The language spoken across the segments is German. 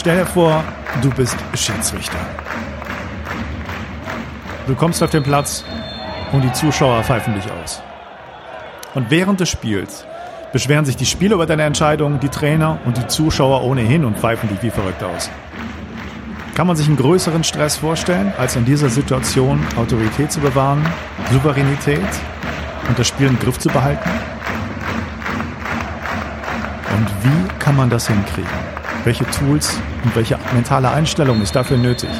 Stell dir vor, du bist Schiedsrichter. Du kommst auf den Platz und die Zuschauer pfeifen dich aus. Und während des Spiels beschweren sich die Spieler über deine Entscheidung, die Trainer und die Zuschauer ohnehin und pfeifen dich wie verrückt aus. Kann man sich einen größeren Stress vorstellen, als in dieser Situation Autorität zu bewahren, Souveränität und das Spiel im Griff zu behalten? Und wie kann man das hinkriegen? Welche Tools und welche mentale Einstellung ist dafür nötig?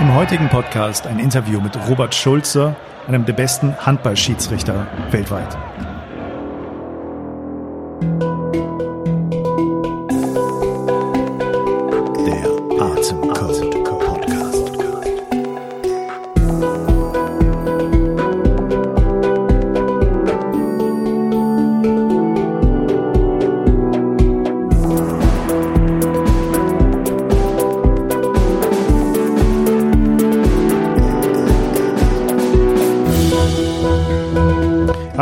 Im heutigen Podcast ein Interview mit Robert Schulze, einem der besten Handballschiedsrichter weltweit.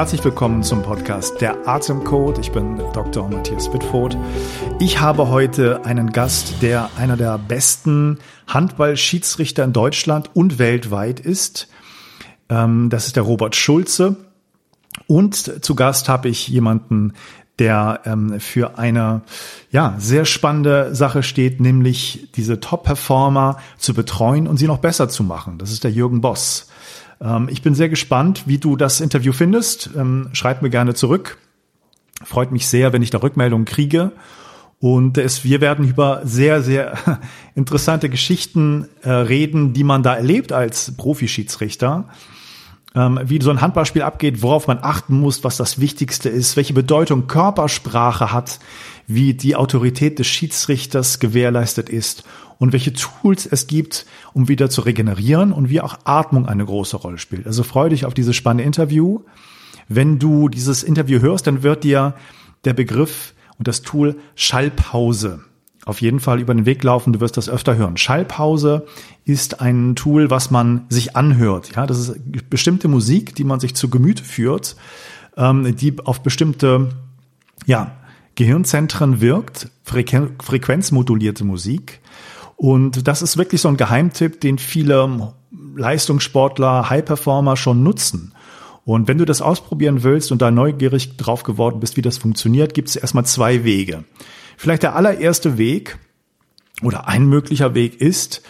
Herzlich willkommen zum Podcast Der Atemcode. Ich bin Dr. Matthias Wittfurt. Ich habe heute einen Gast, der einer der besten Handballschiedsrichter in Deutschland und weltweit ist. Ähm, das ist der Robert Schulze. Und zu Gast habe ich jemanden, der ähm, für eine ja sehr spannende Sache steht, nämlich diese Top-Performer zu betreuen und sie noch besser zu machen. Das ist der Jürgen Boss. Ähm, ich bin sehr gespannt, wie du das Interview findest. Ähm, schreib mir gerne zurück. Freut mich sehr, wenn ich da Rückmeldungen kriege. Und es, wir werden über sehr, sehr interessante Geschichten äh, reden, die man da erlebt als Profischiedsrichter. Ähm, wie so ein Handballspiel abgeht, worauf man achten muss, was das Wichtigste ist, welche Bedeutung Körpersprache hat, wie die Autorität des Schiedsrichters gewährleistet ist und welche Tools es gibt, um wieder zu regenerieren und wie auch Atmung eine große Rolle spielt. Also freue dich auf dieses spannende Interview. Wenn du dieses Interview hörst, dann wird dir der Begriff und das Tool Schallpause auf jeden Fall über den Weg laufen. Du wirst das öfter hören. Schallpause ist ein Tool, was man sich anhört. Ja, das ist bestimmte Musik, die man sich zu Gemüte führt, ähm, die auf bestimmte, ja, Gehirnzentren wirkt, frequenzmodulierte Musik. Und das ist wirklich so ein Geheimtipp, den viele Leistungssportler, High-Performer schon nutzen. Und wenn du das ausprobieren willst und da neugierig drauf geworden bist, wie das funktioniert, gibt es erstmal zwei Wege. Vielleicht der allererste Weg oder ein möglicher Weg ist,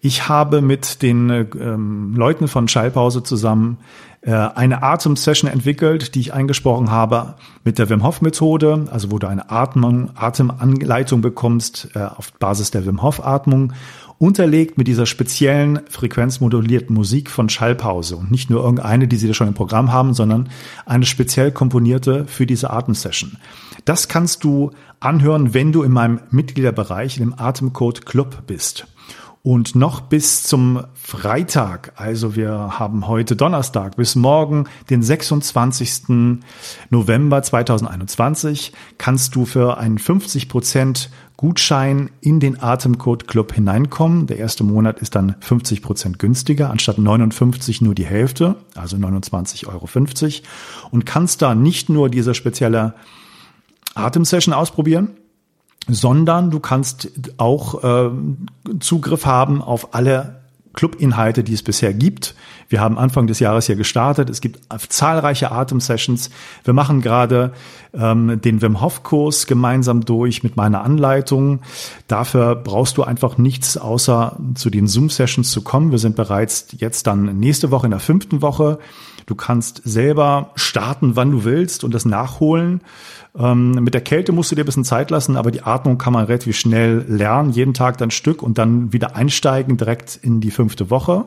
ich habe mit den ähm, Leuten von Schallpause zusammen äh, eine Atemsession entwickelt, die ich eingesprochen habe mit der Wim Hof Methode, also wo du eine Atmung, Atemanleitung bekommst äh, auf Basis der Wim Hof Atmung, unterlegt mit dieser speziellen frequenzmodulierten Musik von Schallpause und nicht nur irgendeine, die sie da schon im Programm haben, sondern eine speziell komponierte für diese Atemsession. Das kannst du anhören, wenn du in meinem Mitgliederbereich, in dem Atemcode Club bist. Und noch bis zum Freitag, also wir haben heute Donnerstag, bis morgen, den 26. November 2021, kannst du für einen 50 Prozent Gutschein in den Atemcode Club hineinkommen. Der erste Monat ist dann 50 Prozent günstiger, anstatt 59 nur die Hälfte, also 29,50 Euro. Und kannst da nicht nur diese spezielle Atemsession ausprobieren, sondern du kannst auch äh, Zugriff haben auf alle Clubinhalte, die es bisher gibt. Wir haben Anfang des Jahres hier gestartet. Es gibt zahlreiche Atemsessions. Wir machen gerade ähm, den Wim Hof Kurs gemeinsam durch mit meiner Anleitung. Dafür brauchst du einfach nichts außer zu den Zoom Sessions zu kommen. Wir sind bereits jetzt dann nächste Woche in der fünften Woche. Du kannst selber starten, wann du willst und das nachholen. Ähm, mit der Kälte musst du dir ein bisschen Zeit lassen, aber die Atmung kann man relativ schnell lernen, jeden Tag dann Stück und dann wieder einsteigen direkt in die fünfte Woche.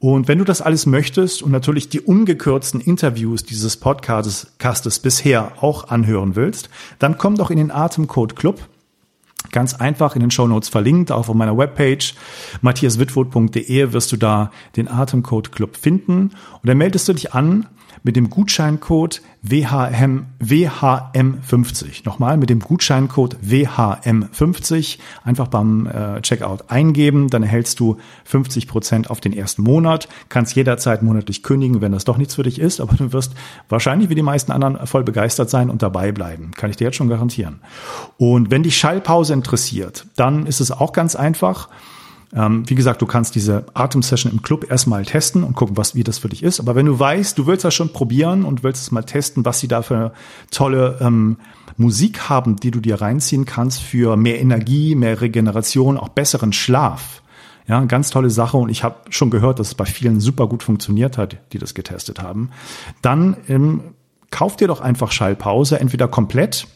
Und wenn du das alles möchtest und natürlich die ungekürzten Interviews dieses Podcastes bisher auch anhören willst, dann komm doch in den Atemcode Club. Ganz einfach in den Show Notes verlinkt, auch auf meiner Webpage matthiaswitwood.de wirst du da den Atemcode Club finden. Und dann meldest du dich an mit dem Gutscheincode WHM, WHM50. Nochmal mit dem Gutscheincode WHM50 einfach beim äh, Checkout eingeben, dann erhältst du 50 Prozent auf den ersten Monat, kannst jederzeit monatlich kündigen, wenn das doch nichts für dich ist, aber du wirst wahrscheinlich wie die meisten anderen voll begeistert sein und dabei bleiben. Kann ich dir jetzt schon garantieren. Und wenn dich Schallpause interessiert, dann ist es auch ganz einfach. Ähm, wie gesagt, du kannst diese Atemsession im Club erstmal testen und gucken, was, wie das für dich ist. Aber wenn du weißt, du willst das schon probieren und willst es mal testen, was sie da für tolle ähm, Musik haben, die du dir reinziehen kannst für mehr Energie, mehr Regeneration, auch besseren Schlaf. Ja, ganz tolle Sache und ich habe schon gehört, dass es bei vielen super gut funktioniert hat, die das getestet haben. Dann ähm, kauf dir doch einfach Schallpause, entweder komplett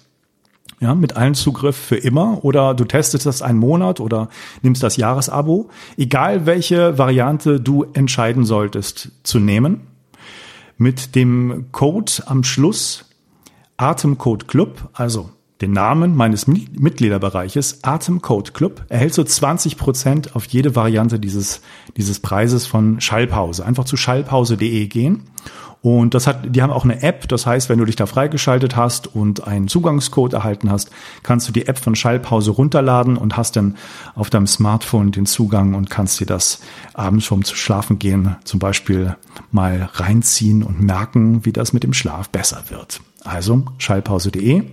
ja, mit allen Zugriff für immer oder du testest das einen Monat oder nimmst das Jahresabo. Egal welche Variante du entscheiden solltest zu nehmen. Mit dem Code am Schluss Atemcode Club, also den Namen meines Mitgliederbereiches Atemcode Club, erhältst du 20 Prozent auf jede Variante dieses, dieses Preises von Schallpause. Einfach zu schallpause.de gehen und das hat, die haben auch eine App. Das heißt, wenn du dich da freigeschaltet hast und einen Zugangscode erhalten hast, kannst du die App von Schallpause runterladen und hast dann auf deinem Smartphone den Zugang und kannst dir das abends zu schlafen gehen zum Beispiel mal reinziehen und merken, wie das mit dem Schlaf besser wird. Also schallpause.de,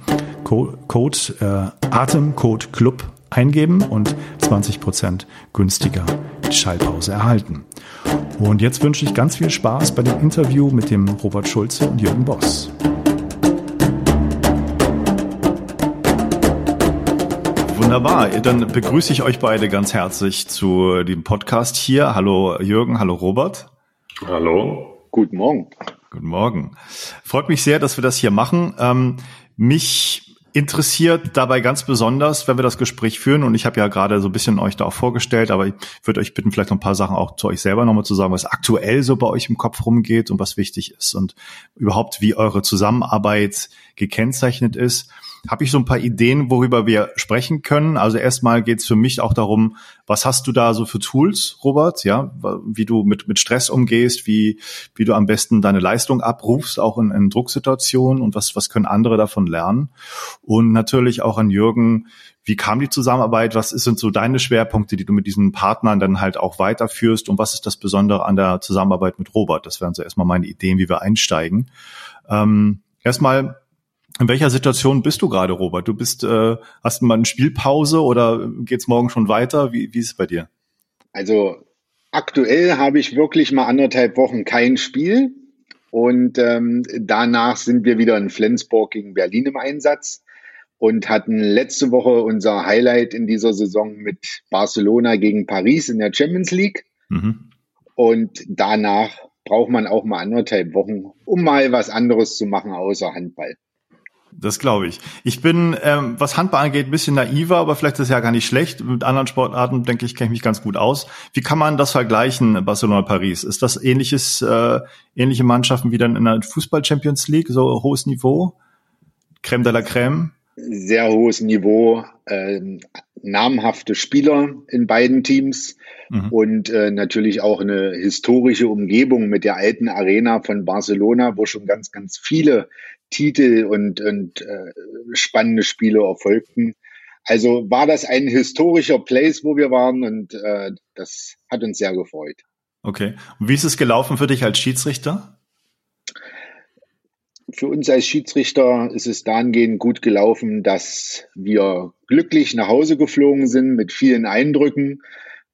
Code äh, Atemcode Club eingeben und 20 Prozent günstiger Schallpause erhalten. Und jetzt wünsche ich ganz viel Spaß bei dem Interview mit dem Robert Schulze und Jürgen Boss. Wunderbar, dann begrüße ich euch beide ganz herzlich zu dem Podcast hier. Hallo Jürgen, hallo Robert. Hallo. Guten Morgen. Guten Morgen. Freut mich sehr, dass wir das hier machen. Ähm, mich interessiert dabei ganz besonders, wenn wir das Gespräch führen, und ich habe ja gerade so ein bisschen euch da auch vorgestellt, aber ich würde euch bitten, vielleicht noch ein paar Sachen auch zu euch selber nochmal zu sagen, was aktuell so bei euch im Kopf rumgeht und was wichtig ist und überhaupt, wie eure Zusammenarbeit gekennzeichnet ist habe ich so ein paar Ideen, worüber wir sprechen können. Also erstmal geht es für mich auch darum, was hast du da so für Tools, Robert? Ja, wie du mit mit Stress umgehst, wie wie du am besten deine Leistung abrufst, auch in, in Drucksituationen und was was können andere davon lernen? Und natürlich auch an Jürgen, wie kam die Zusammenarbeit? Was sind so deine Schwerpunkte, die du mit diesen Partnern dann halt auch weiterführst? Und was ist das Besondere an der Zusammenarbeit mit Robert? Das wären so erstmal meine Ideen, wie wir einsteigen. Ähm, erstmal in welcher Situation bist du gerade, Robert? Du bist, äh, hast du mal eine Spielpause oder geht's morgen schon weiter? Wie, wie ist es bei dir? Also aktuell habe ich wirklich mal anderthalb Wochen kein Spiel und ähm, danach sind wir wieder in Flensburg gegen Berlin im Einsatz und hatten letzte Woche unser Highlight in dieser Saison mit Barcelona gegen Paris in der Champions League. Mhm. Und danach braucht man auch mal anderthalb Wochen, um mal was anderes zu machen außer Handball. Das glaube ich. Ich bin, ähm, was Handball angeht, ein bisschen naiver, aber vielleicht ist es ja gar nicht schlecht. Mit anderen Sportarten, denke ich, kenne ich mich ganz gut aus. Wie kann man das vergleichen, Barcelona-Paris? Ist das ähnliches, äh, ähnliche Mannschaften wie dann in der Fußball-Champions League, so hohes Niveau? Crème de la Crème? Sehr hohes Niveau, äh, namhafte Spieler in beiden Teams mhm. und äh, natürlich auch eine historische Umgebung mit der alten Arena von Barcelona, wo schon ganz, ganz viele Titel und, und äh, spannende Spiele erfolgten. Also war das ein historischer Place, wo wir waren und äh, das hat uns sehr gefreut. Okay. Und wie ist es gelaufen für dich als Schiedsrichter? Für uns als Schiedsrichter ist es dahingehend gut gelaufen, dass wir glücklich nach Hause geflogen sind mit vielen Eindrücken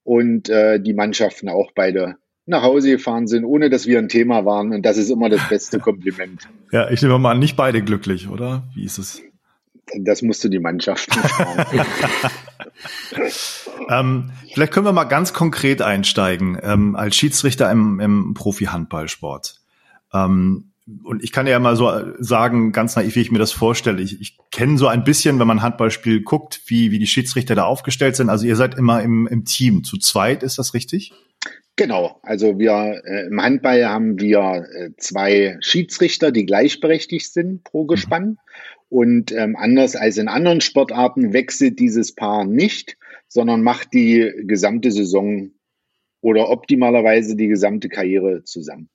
und äh, die Mannschaften auch beide nach Hause gefahren sind, ohne dass wir ein Thema waren. Und das ist immer das beste Kompliment. Ja, ich nehme mal an, nicht beide glücklich, oder? Wie ist es? Das musst du die Mannschaft nicht ähm, vielleicht können wir mal ganz konkret einsteigen, ähm, als Schiedsrichter im, im Profi-Handballsport. Ähm, und ich kann ja mal so sagen, ganz naiv, wie ich mir das vorstelle. Ich, ich kenne so ein bisschen, wenn man Handballspiel guckt, wie, wie die Schiedsrichter da aufgestellt sind. Also ihr seid immer im, im Team. Zu zweit, ist das richtig? Genau, also wir äh, im Handball haben wir äh, zwei Schiedsrichter, die gleichberechtigt sind pro mhm. Gespann. Und ähm, anders als in anderen Sportarten wechselt dieses Paar nicht, sondern macht die gesamte Saison oder optimalerweise die gesamte Karriere zusammen.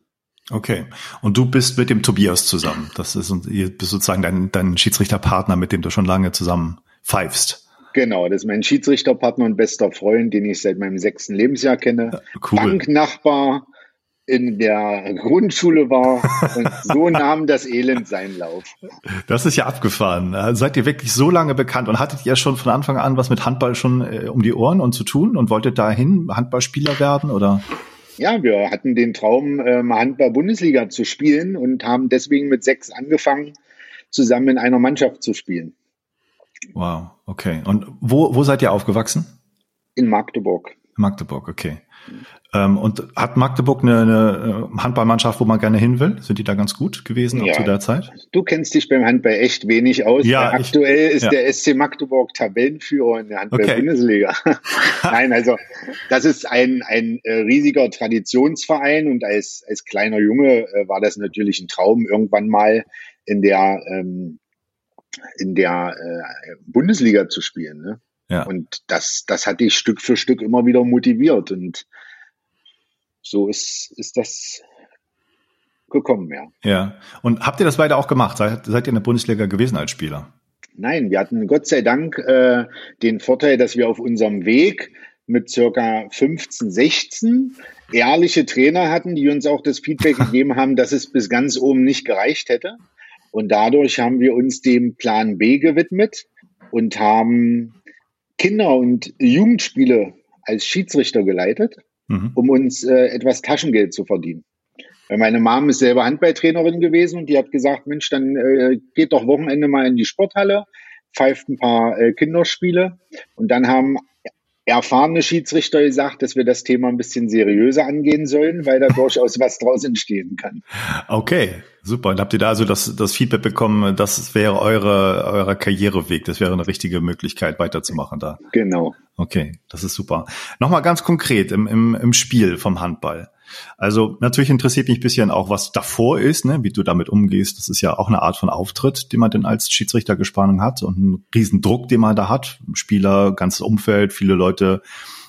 Okay. Und du bist mit dem Tobias zusammen. Das ist ihr bist sozusagen dein, dein Schiedsrichterpartner, mit dem du schon lange zusammen pfeifst. Genau, das ist mein Schiedsrichterpartner und bester Freund, den ich seit meinem sechsten Lebensjahr kenne. Cool. Banknachbar in der Grundschule war und so nahm das Elend seinen Lauf. Das ist ja abgefahren. Äh, seid ihr wirklich so lange bekannt und hattet ihr schon von Anfang an was mit Handball schon äh, um die Ohren und zu tun und wolltet dahin Handballspieler werden oder? Ja, wir hatten den Traum, äh, Handball-Bundesliga zu spielen und haben deswegen mit sechs angefangen, zusammen in einer Mannschaft zu spielen. Wow, okay. Und wo, wo seid ihr aufgewachsen? In Magdeburg. Magdeburg, okay. Ähm, und hat Magdeburg eine, eine, Handballmannschaft, wo man gerne hin will? Sind die da ganz gut gewesen ja. zu der Zeit? Du kennst dich beim Handball echt wenig aus. Ja, aktuell ich, ist ja. der SC Magdeburg Tabellenführer in der Handball-Bundesliga. Okay. Nein, also das ist ein, ein äh, riesiger Traditionsverein und als, als kleiner Junge äh, war das natürlich ein Traum, irgendwann mal in der ähm, in der äh, Bundesliga zu spielen. Ne? Ja. Und das, das hat dich Stück für Stück immer wieder motiviert. Und so ist, ist das gekommen, ja. Ja. Und habt ihr das beide auch gemacht? Seid, seid ihr in der Bundesliga gewesen als Spieler? Nein, wir hatten Gott sei Dank äh, den Vorteil, dass wir auf unserem Weg mit circa 15, 16 ehrliche Trainer hatten, die uns auch das Feedback gegeben haben, dass es bis ganz oben nicht gereicht hätte. Und dadurch haben wir uns dem Plan B gewidmet und haben Kinder- und Jugendspiele als Schiedsrichter geleitet, mhm. um uns äh, etwas Taschengeld zu verdienen. Weil meine Mom ist selber Handballtrainerin gewesen und die hat gesagt, Mensch, dann äh, geht doch Wochenende mal in die Sporthalle, pfeift ein paar äh, Kinderspiele und dann haben erfahrene Schiedsrichter gesagt, dass wir das Thema ein bisschen seriöser angehen sollen, weil da durchaus was draus entstehen kann. Okay, super. Und habt ihr da also das, das Feedback bekommen, das wäre eure, euer Karriereweg, das wäre eine richtige Möglichkeit weiterzumachen da? Genau. Okay, das ist super. Nochmal ganz konkret im, im, im Spiel vom Handball. Also natürlich interessiert mich ein bisschen auch, was davor ist, ne, wie du damit umgehst. Das ist ja auch eine Art von Auftritt, den man denn als Schiedsrichter gespannt hat und ein Riesendruck, den man da hat. Spieler, ganzes Umfeld, viele Leute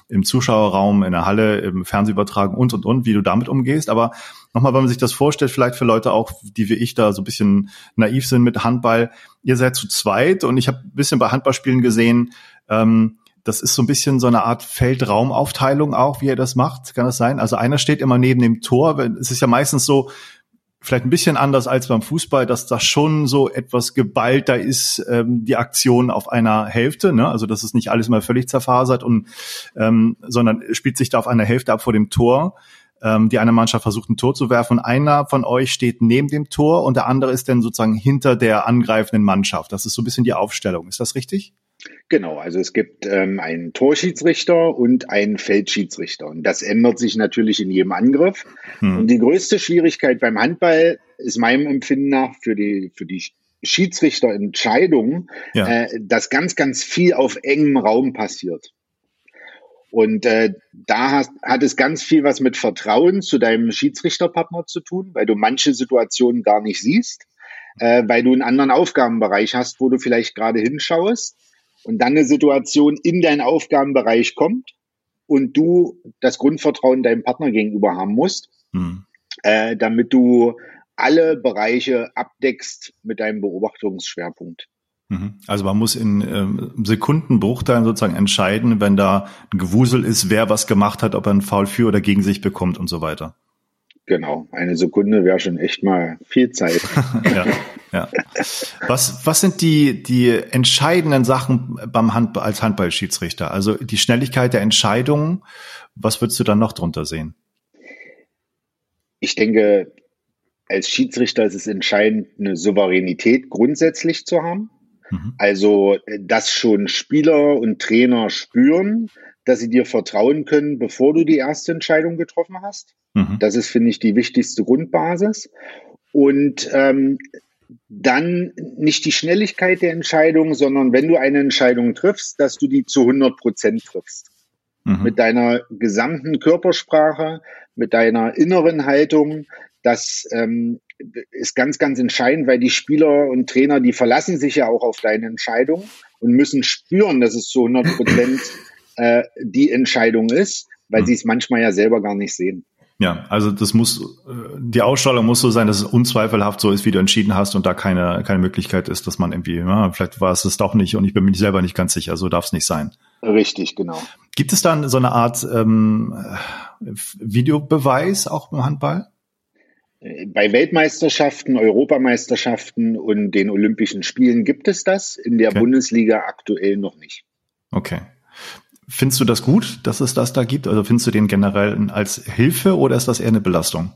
im Zuschauerraum, in der Halle, im Fernsehübertragen und, und, und, wie du damit umgehst. Aber nochmal, wenn man sich das vorstellt, vielleicht für Leute auch, die wie ich da so ein bisschen naiv sind mit Handball. Ihr seid zu zweit und ich habe ein bisschen bei Handballspielen gesehen, ähm, das ist so ein bisschen so eine Art Feldraumaufteilung auch, wie er das macht. Kann das sein? Also einer steht immer neben dem Tor. Es ist ja meistens so, vielleicht ein bisschen anders als beim Fußball, dass das schon so etwas geballter ist, ähm, die Aktion auf einer Hälfte. Ne? Also das ist nicht alles mal völlig zerfasert und ähm, sondern spielt sich da auf einer Hälfte ab vor dem Tor. Ähm, die eine Mannschaft versucht ein Tor zu werfen. Einer von euch steht neben dem Tor und der andere ist dann sozusagen hinter der angreifenden Mannschaft. Das ist so ein bisschen die Aufstellung. Ist das richtig? Genau, also es gibt ähm, einen Torschiedsrichter und einen Feldschiedsrichter. Und das ändert sich natürlich in jedem Angriff. Hm. Und die größte Schwierigkeit beim Handball ist meinem Empfinden nach für die, für die Schiedsrichterentscheidung, ja. äh, dass ganz, ganz viel auf engem Raum passiert. Und äh, da hast, hat es ganz viel was mit Vertrauen zu deinem Schiedsrichterpartner zu tun, weil du manche Situationen gar nicht siehst, äh, weil du einen anderen Aufgabenbereich hast, wo du vielleicht gerade hinschaust und dann eine Situation in deinen Aufgabenbereich kommt und du das Grundvertrauen deinem Partner gegenüber haben musst, mhm. äh, damit du alle Bereiche abdeckst mit deinem Beobachtungsschwerpunkt. Mhm. Also man muss in ähm, Sekundenbruchteilen sozusagen entscheiden, wenn da ein Gewusel ist, wer was gemacht hat, ob er einen Foul für oder gegen sich bekommt und so weiter. Genau, eine Sekunde wäre schon echt mal viel Zeit. ja, ja. Was, was sind die, die entscheidenden Sachen beim Hand, als Handballschiedsrichter? Also die Schnelligkeit der Entscheidungen, was würdest du dann noch drunter sehen? Ich denke, als Schiedsrichter ist es entscheidend, eine Souveränität grundsätzlich zu haben. Mhm. Also, dass schon Spieler und Trainer spüren, dass sie dir vertrauen können, bevor du die erste Entscheidung getroffen hast. Mhm. Das ist, finde ich, die wichtigste Grundbasis. Und ähm, dann nicht die Schnelligkeit der Entscheidung, sondern wenn du eine Entscheidung triffst, dass du die zu 100 Prozent triffst. Mhm. Mit deiner gesamten Körpersprache, mit deiner inneren Haltung. Das ähm, ist ganz, ganz entscheidend, weil die Spieler und Trainer, die verlassen sich ja auch auf deine Entscheidung und müssen spüren, dass es zu 100 Prozent äh, die Entscheidung ist, weil mhm. sie es manchmal ja selber gar nicht sehen. Ja, also das muss, äh, die Ausstrahlung muss so sein, dass es unzweifelhaft so ist, wie du entschieden hast und da keine, keine Möglichkeit ist, dass man irgendwie, ja, vielleicht war es es doch nicht und ich bin mir selber nicht ganz sicher, so darf es nicht sein. Richtig, genau. Gibt es dann so eine Art ähm, Videobeweis auch im Handball? Bei Weltmeisterschaften, Europameisterschaften und den Olympischen Spielen gibt es das, in der okay. Bundesliga aktuell noch nicht. Okay. Findest du das gut, dass es das da gibt? Also findest du den generell als Hilfe oder ist das eher eine Belastung?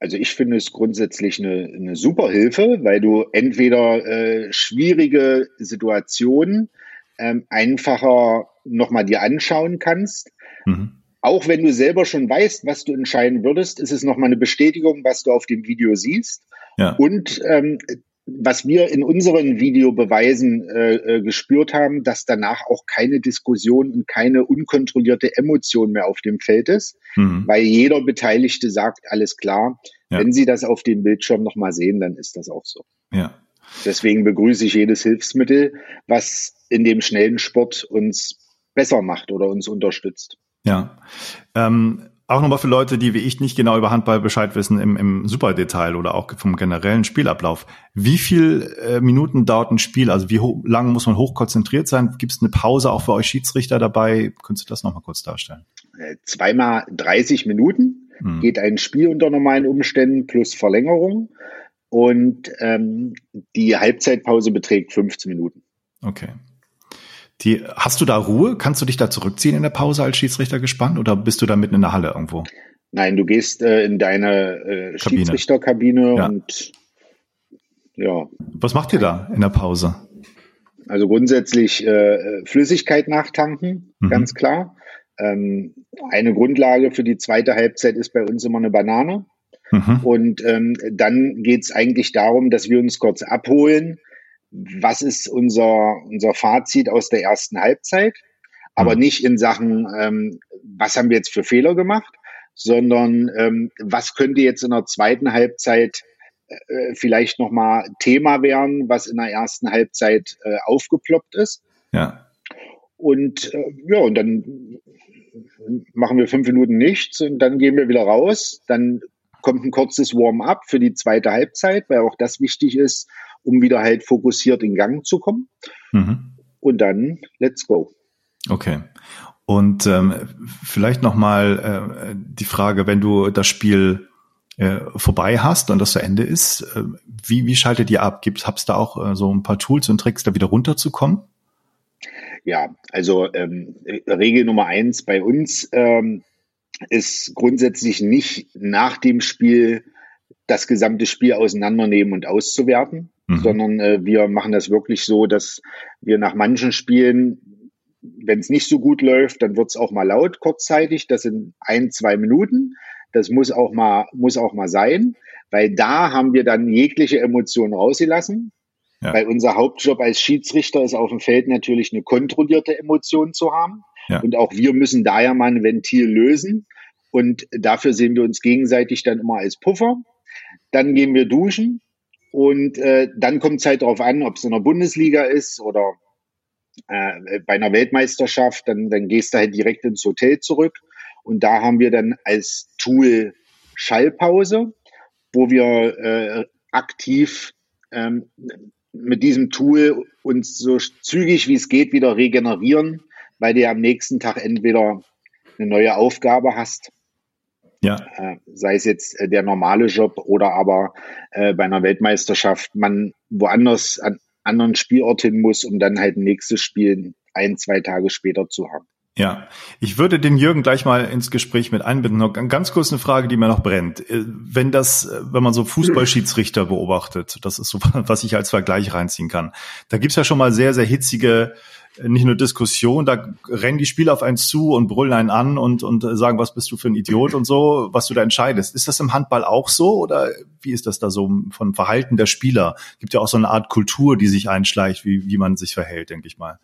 Also ich finde es grundsätzlich eine, eine super Hilfe, weil du entweder äh, schwierige Situationen ähm, einfacher nochmal dir anschauen kannst. Mhm. Auch wenn du selber schon weißt, was du entscheiden würdest, ist es nochmal eine Bestätigung, was du auf dem Video siehst. Ja. Und ähm, was wir in unseren Videobeweisen äh, äh, gespürt haben, dass danach auch keine Diskussion und keine unkontrollierte Emotion mehr auf dem Feld ist, mhm. weil jeder Beteiligte sagt, alles klar, ja. wenn Sie das auf dem Bildschirm nochmal sehen, dann ist das auch so. Ja. Deswegen begrüße ich jedes Hilfsmittel, was in dem schnellen Sport uns besser macht oder uns unterstützt. Ja. Ähm, auch nochmal für Leute, die wie ich nicht genau über Handball Bescheid wissen im, im Superdetail oder auch vom generellen Spielablauf. Wie viel äh, Minuten dauert ein Spiel? Also wie lange muss man hochkonzentriert sein? Gibt es eine Pause auch für euch Schiedsrichter dabei? Könntest du das nochmal kurz darstellen? Äh, zweimal 30 Minuten hm. geht ein Spiel unter normalen Umständen plus Verlängerung. Und ähm, die Halbzeitpause beträgt 15 Minuten. Okay. Die, hast du da Ruhe? Kannst du dich da zurückziehen in der Pause als Schiedsrichter gespannt oder bist du da mitten in der Halle irgendwo? Nein, du gehst äh, in deine äh, Schiedsrichterkabine ja. und ja. Was macht ihr da in der Pause? Also grundsätzlich äh, Flüssigkeit nachtanken, mhm. ganz klar. Ähm, eine Grundlage für die zweite Halbzeit ist bei uns immer eine Banane. Mhm. Und ähm, dann geht es eigentlich darum, dass wir uns kurz abholen, was ist unser, unser Fazit aus der ersten Halbzeit, aber mhm. nicht in Sachen, ähm, was haben wir jetzt für Fehler gemacht, sondern ähm, was könnte jetzt in der zweiten Halbzeit äh, vielleicht nochmal Thema werden, was in der ersten Halbzeit äh, aufgeploppt ist. Ja. Und äh, ja, und dann machen wir fünf Minuten nichts und dann gehen wir wieder raus. Dann kommt ein kurzes Warm-up für die zweite Halbzeit, weil auch das wichtig ist, um wieder halt fokussiert in Gang zu kommen. Mhm. Und dann let's go. Okay. Und ähm, vielleicht nochmal äh, die Frage, wenn du das Spiel äh, vorbei hast und das zu Ende ist, äh, wie, wie schaltet ihr ab? Gibt es da auch äh, so ein paar Tools und Tricks, da wieder runterzukommen? Ja, also ähm, Regel Nummer eins bei uns ähm, ist grundsätzlich nicht nach dem Spiel das gesamte Spiel auseinandernehmen und auszuwerten, mhm. sondern äh, wir machen das wirklich so, dass wir nach manchen Spielen, wenn es nicht so gut läuft, dann wird es auch mal laut kurzzeitig. Das sind ein, zwei Minuten. Das muss auch mal, muss auch mal sein, weil da haben wir dann jegliche Emotionen rausgelassen. Ja. Weil unser Hauptjob als Schiedsrichter ist auf dem Feld natürlich eine kontrollierte Emotion zu haben. Ja. Und auch wir müssen da ja mal ein Ventil lösen. Und dafür sehen wir uns gegenseitig dann immer als Puffer. Dann gehen wir duschen und äh, dann kommt es halt darauf an, ob es in der Bundesliga ist oder äh, bei einer Weltmeisterschaft, dann, dann gehst du halt direkt ins Hotel zurück. Und da haben wir dann als Tool Schallpause, wo wir äh, aktiv ähm, mit diesem Tool uns so zügig wie es geht wieder regenerieren, weil du am nächsten Tag entweder eine neue Aufgabe hast ja. Äh, sei es jetzt äh, der normale Job oder aber äh, bei einer Weltmeisterschaft man woanders an anderen Spielort hin muss, um dann halt ein nächstes Spiel ein, zwei Tage später zu haben. Ja, ich würde den Jürgen gleich mal ins Gespräch mit einbinden. Noch ganz kurz eine Frage, die mir noch brennt. Wenn das, wenn man so Fußballschiedsrichter beobachtet, das ist so, was ich als Vergleich reinziehen kann, da gibt's ja schon mal sehr, sehr hitzige nicht nur Diskussion, da rennen die Spieler auf einen zu und brüllen einen an und, und sagen, was bist du für ein Idiot und so, was du da entscheidest. Ist das im Handball auch so oder wie ist das da so vom Verhalten der Spieler? Gibt ja auch so eine Art Kultur, die sich einschleicht, wie, wie man sich verhält, denke ich mal.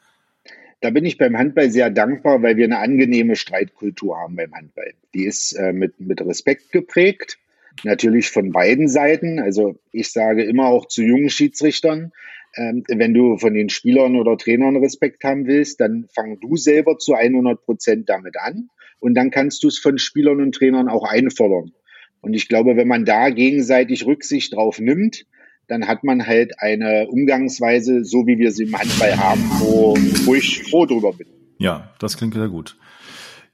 Da bin ich beim Handball sehr dankbar, weil wir eine angenehme Streitkultur haben beim Handball. Die ist äh, mit, mit Respekt geprägt, natürlich von beiden Seiten. Also ich sage immer auch zu jungen Schiedsrichtern, ähm, wenn du von den Spielern oder Trainern Respekt haben willst, dann fang du selber zu 100 Prozent damit an und dann kannst du es von Spielern und Trainern auch einfordern. Und ich glaube, wenn man da gegenseitig Rücksicht drauf nimmt, dann hat man halt eine Umgangsweise, so wie wir sie im Handball haben, wo, wo ich froh drüber bin. Ja, das klingt sehr gut.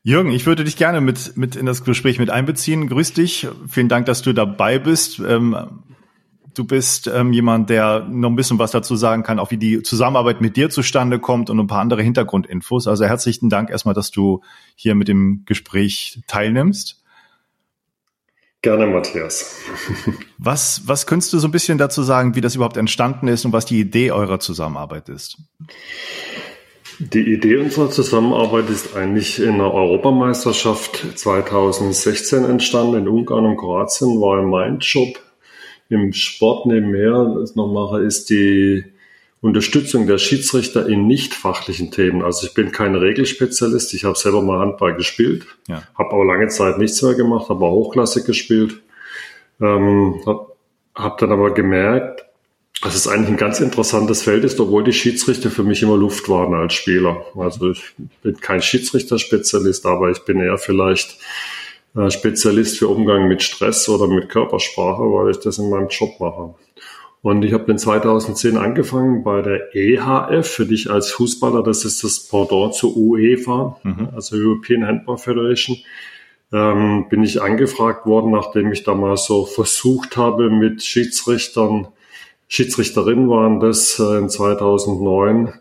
Jürgen, ich würde dich gerne mit, mit in das Gespräch mit einbeziehen. Grüß dich. Vielen Dank, dass du dabei bist. Ähm, du bist ähm, jemand, der noch ein bisschen was dazu sagen kann, auch wie die Zusammenarbeit mit dir zustande kommt und ein paar andere Hintergrundinfos. Also herzlichen Dank erstmal, dass du hier mit dem Gespräch teilnimmst. Gerne, Matthias. was, was könntest du so ein bisschen dazu sagen, wie das überhaupt entstanden ist und was die Idee eurer Zusammenarbeit ist? Die Idee unserer Zusammenarbeit ist eigentlich in der Europameisterschaft 2016 entstanden. In Ungarn und Kroatien war mein Job im Sport nebenher, noch mache, ist die Unterstützung der Schiedsrichter in nicht fachlichen Themen. Also ich bin kein Regelspezialist, ich habe selber mal Handball gespielt, ja. habe aber lange Zeit nichts mehr gemacht, habe auch hochklassig gespielt, ähm, habe hab dann aber gemerkt, dass es eigentlich ein ganz interessantes Feld ist, obwohl die Schiedsrichter für mich immer Luft waren als Spieler. Also ich bin kein Schiedsrichterspezialist, aber ich bin eher vielleicht Spezialist für Umgang mit Stress oder mit Körpersprache, weil ich das in meinem Job mache. Und ich habe in 2010 angefangen bei der EHF, für dich als Fußballer, das ist das Pendant zur UEFA, mhm. also European Handball Federation, ähm, bin ich angefragt worden, nachdem ich da mal so versucht habe, mit Schiedsrichtern, Schiedsrichterinnen waren das äh, in 2009, ähm,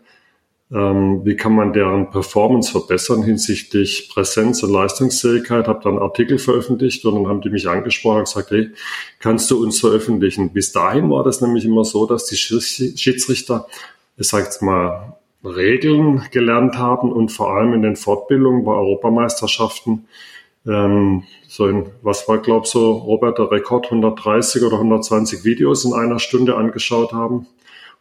wie kann man deren Performance verbessern hinsichtlich Präsenz und Leistungsfähigkeit, habe dann Artikel veröffentlicht und dann haben die mich angesprochen und gesagt, hey, kannst du uns veröffentlichen? Bis dahin war das nämlich immer so, dass die Schiedsrichter, ich sage jetzt mal, Regeln gelernt haben und vor allem in den Fortbildungen bei Europameisterschaften ähm, so in, was war, glaub so, Robert, der Rekord 130 oder 120 Videos in einer Stunde angeschaut haben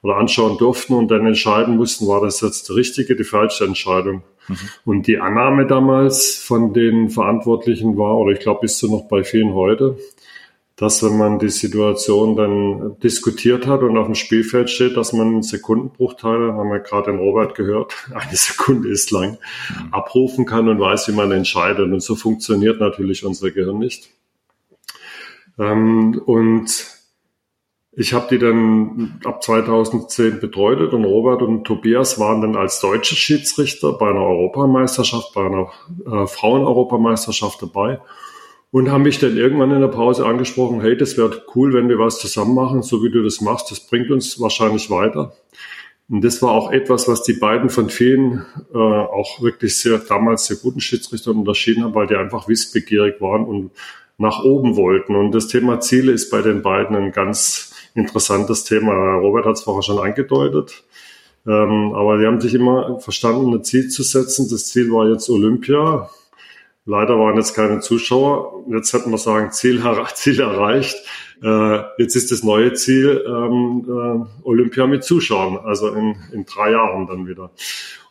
oder anschauen durften und dann entscheiden mussten, war das jetzt die richtige, die falsche Entscheidung. Mhm. Und die Annahme damals von den Verantwortlichen war, oder ich glaube, ist so noch bei vielen heute, dass wenn man die Situation dann diskutiert hat und auf dem Spielfeld steht, dass man Sekundenbruchteile, haben wir gerade den Robert gehört, eine Sekunde ist lang, mhm. abrufen kann und weiß, wie man entscheidet. Und so funktioniert natürlich unser Gehirn nicht. Ähm, und ich habe die dann ab 2010 betreut und Robert und Tobias waren dann als deutsche Schiedsrichter bei einer Europameisterschaft, bei einer äh, Frauen-Europameisterschaft dabei und haben mich dann irgendwann in der Pause angesprochen, hey, das wäre cool, wenn wir was zusammen machen, so wie du das machst, das bringt uns wahrscheinlich weiter. Und das war auch etwas, was die beiden von vielen äh, auch wirklich sehr damals sehr guten Schiedsrichtern unterschieden haben, weil die einfach wissbegierig waren und nach oben wollten. Und das Thema Ziele ist bei den beiden ein ganz interessantes Thema. Robert hat es vorher schon angedeutet. Ähm, aber die haben sich immer verstanden, ein Ziel zu setzen. Das Ziel war jetzt Olympia. Leider waren jetzt keine Zuschauer. Jetzt hätten wir sagen, Ziel, Ziel erreicht. Äh, jetzt ist das neue Ziel ähm, äh, Olympia mit Zuschauern, also in, in drei Jahren dann wieder.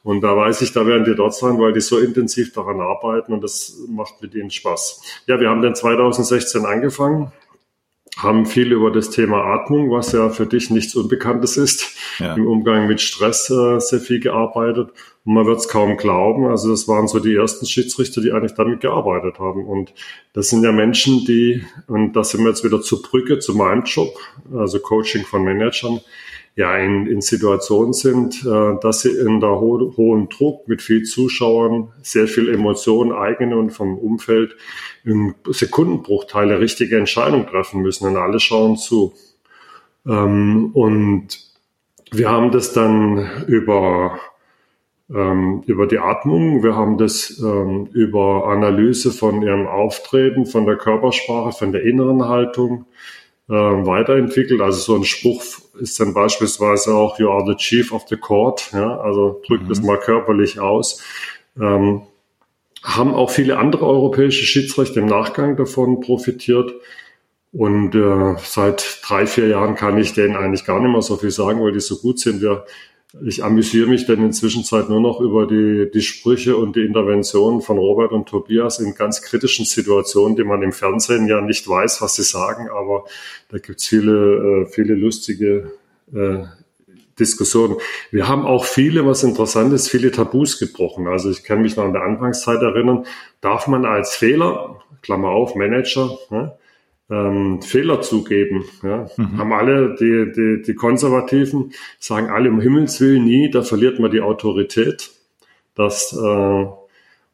Und da weiß ich, da werden die dort sein, weil die so intensiv daran arbeiten und das macht mit ihnen Spaß. Ja, wir haben dann 2016 angefangen haben viel über das Thema Atmung, was ja für dich nichts Unbekanntes ist, ja. im Umgang mit Stress äh, sehr viel gearbeitet. Und man wird es kaum glauben. Also das waren so die ersten Schiedsrichter, die eigentlich damit gearbeitet haben. Und das sind ja Menschen, die, und da sind wir jetzt wieder zur Brücke zu meinem Job, also Coaching von Managern, ja in, in Situationen sind, äh, dass sie in der ho hohen Druck mit viel Zuschauern, sehr viel Emotionen, eigene und vom Umfeld in Sekundenbruchteile richtige Entscheidungen treffen müssen und alle schauen zu. Ähm, und wir haben das dann über ähm, über die Atmung, wir haben das ähm, über Analyse von ihrem Auftreten, von der Körpersprache, von der inneren Haltung, äh, weiterentwickelt. Also so ein Spruch ist dann beispielsweise auch You are the chief of the court. Ja? Also drückt mhm. es mal körperlich aus. Ähm, haben auch viele andere europäische Schiedsrichter im Nachgang davon profitiert. Und äh, seit drei, vier Jahren kann ich denen eigentlich gar nicht mehr so viel sagen, weil die so gut sind. Wir ich amüsiere mich denn inzwischen nur noch über die, die Sprüche und die Interventionen von Robert und Tobias in ganz kritischen Situationen, die man im Fernsehen ja nicht weiß, was sie sagen, aber da gibt's viele, äh, viele lustige äh, Diskussionen. Wir haben auch viele, was interessant ist, viele Tabus gebrochen. Also ich kann mich noch an der Anfangszeit erinnern, darf man als Fehler, Klammer auf, Manager, ne, ähm, Fehler zugeben. Ja. Mhm. Haben alle, die, die, die Konservativen, sagen alle um Himmels Willen nie, da verliert man die Autorität. Das, äh,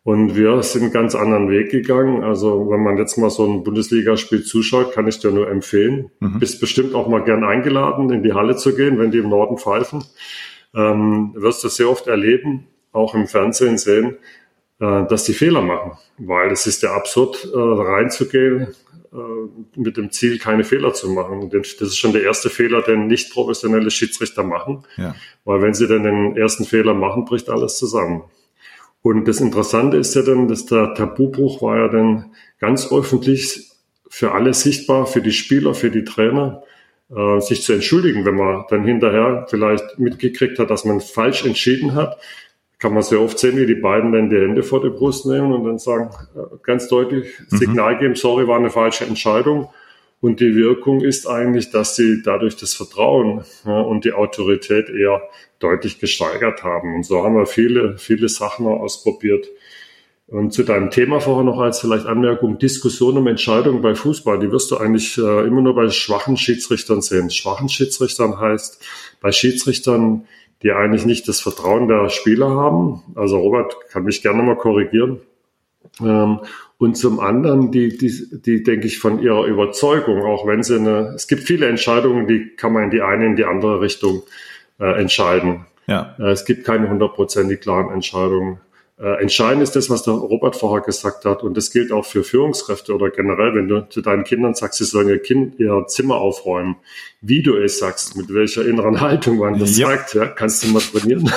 und wir sind einen ganz anderen Weg gegangen. Also wenn man jetzt mal so ein Bundesligaspiel zuschaut, kann ich dir nur empfehlen. Mhm. Bist bestimmt auch mal gern eingeladen, in die Halle zu gehen, wenn die im Norden pfeifen. Ähm, wirst du sehr oft erleben, auch im Fernsehen sehen, dass die Fehler machen. Weil es ist ja absurd, äh, reinzugehen, äh, mit dem Ziel, keine Fehler zu machen. Das ist schon der erste Fehler, den nicht professionelle Schiedsrichter machen. Ja. Weil wenn sie dann den ersten Fehler machen, bricht alles zusammen. Und das Interessante ist ja dann, dass der Tabubruch war ja dann ganz öffentlich für alle sichtbar, für die Spieler, für die Trainer, äh, sich zu entschuldigen, wenn man dann hinterher vielleicht mitgekriegt hat, dass man falsch entschieden hat kann man sehr oft sehen, wie die beiden dann die Hände vor die Brust nehmen und dann sagen, äh, ganz deutlich mhm. Signal geben, sorry, war eine falsche Entscheidung. Und die Wirkung ist eigentlich, dass sie dadurch das Vertrauen ja, und die Autorität eher deutlich gesteigert haben. Und so haben wir viele, viele Sachen ausprobiert. Und zu deinem Thema vorher noch als vielleicht Anmerkung, Diskussion um Entscheidungen bei Fußball, die wirst du eigentlich äh, immer nur bei schwachen Schiedsrichtern sehen. Schwachen Schiedsrichtern heißt, bei Schiedsrichtern, die eigentlich nicht das Vertrauen der Spieler haben. Also Robert kann mich gerne mal korrigieren. Ähm, und zum anderen, die, die, die denke ich von ihrer Überzeugung, auch wenn sie eine, es gibt viele Entscheidungen, die kann man in die eine, in die andere Richtung äh, entscheiden. Ja. Äh, es gibt keine hundertprozentig klaren Entscheidungen. Äh, entscheidend ist das, was der Robert vorher gesagt hat, und das gilt auch für Führungskräfte oder generell, wenn du zu deinen Kindern sagst, sie sollen ihr Kind ihr Zimmer aufräumen, wie du es sagst, mit welcher inneren Haltung man das ja. sagt, ja, kannst du mal trainieren.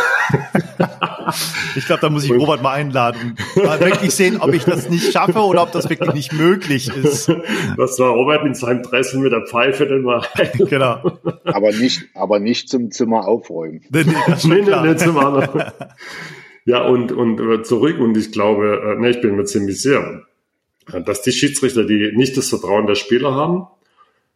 ich glaube, da muss ich und, Robert mal einladen und mal wirklich sehen, ob ich das nicht schaffe oder ob das wirklich nicht möglich ist. Das war Robert in seinem Dressen mit der Pfeife dann mal. genau. Aber nicht, aber nicht zum Zimmer aufräumen. Nee, nee, nee, nee, nee zum anderen. Ja, und, und äh, zurück, und ich glaube, äh, ne, ich bin mir ziemlich sicher, äh, dass die Schiedsrichter, die nicht das Vertrauen der Spieler haben,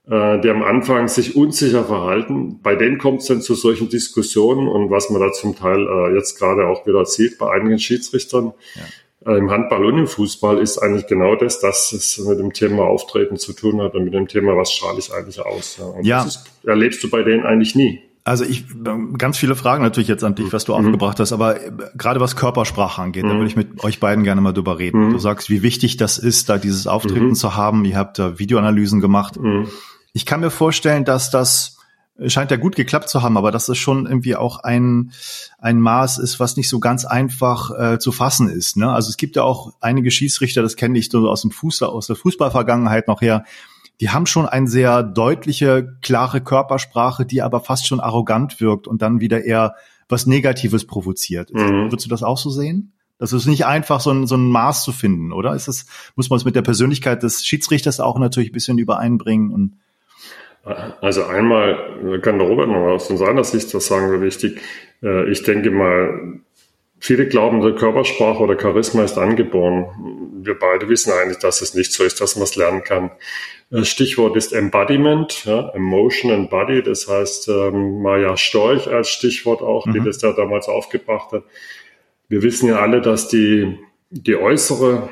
die am Anfang sich unsicher verhalten, bei denen kommt es dann zu solchen Diskussionen und was man da zum Teil jetzt gerade auch wieder sieht bei einigen Schiedsrichtern, ja. im Handball und im Fußball ist eigentlich genau das, dass es mit dem Thema Auftreten zu tun hat und mit dem Thema, was strahle ich eigentlich aus. Und ja. das ist, erlebst du bei denen eigentlich nie. Also ich ganz viele Fragen natürlich jetzt an dich, was du mhm. aufgebracht hast, aber äh, gerade was Körpersprache angeht, mhm. da würde ich mit euch beiden gerne mal drüber reden. Mhm. Du sagst, wie wichtig das ist, da dieses Auftreten mhm. zu haben. Ihr habt da Videoanalysen gemacht. Mhm. Ich kann mir vorstellen, dass das äh, scheint ja gut geklappt zu haben, aber dass es schon irgendwie auch ein ein Maß ist, was nicht so ganz einfach äh, zu fassen ist. Ne? Also es gibt ja auch einige Schießrichter, das kenne ich so aus dem Fußball, aus der Fußballvergangenheit noch her, die haben schon eine sehr deutliche, klare Körpersprache, die aber fast schon arrogant wirkt und dann wieder eher was Negatives provoziert. Mhm. Würdest du das auch so sehen? Das ist nicht einfach, so ein, so ein Maß zu finden, oder? Ist das, muss man es mit der Persönlichkeit des Schiedsrichters auch natürlich ein bisschen übereinbringen und also einmal kann der Robert noch aus seiner Sicht was sagen, wichtig. Äh, ich denke mal, viele glauben, der Körpersprache oder Charisma ist angeboren. Wir beide wissen eigentlich, dass es nicht so ist, dass man es lernen kann. Äh, Stichwort ist Embodiment, ja, Emotion and Body, das heißt ähm, Maja Storch als Stichwort auch, mhm. die das da damals aufgebracht hat. Wir wissen ja alle, dass die, die äußere,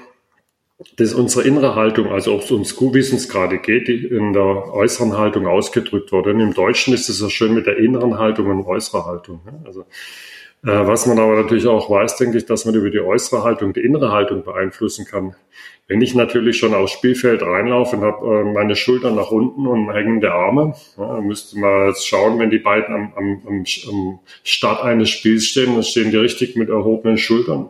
das unsere innere Haltung, also ob es uns gut, wie es uns gerade geht, die in der äußeren Haltung ausgedrückt wurde. Und im Deutschen ist es ja schön mit der inneren Haltung und äußerer Haltung. Ja. Also was man aber natürlich auch weiß, denke ich, dass man über die äußere Haltung die innere Haltung beeinflussen kann. Wenn ich natürlich schon aufs Spielfeld reinlaufe und habe äh, meine Schultern nach unten und hängende Arme, ja, müsste man jetzt schauen, wenn die beiden am, am, am Start eines Spiels stehen, dann stehen die richtig mit erhobenen Schultern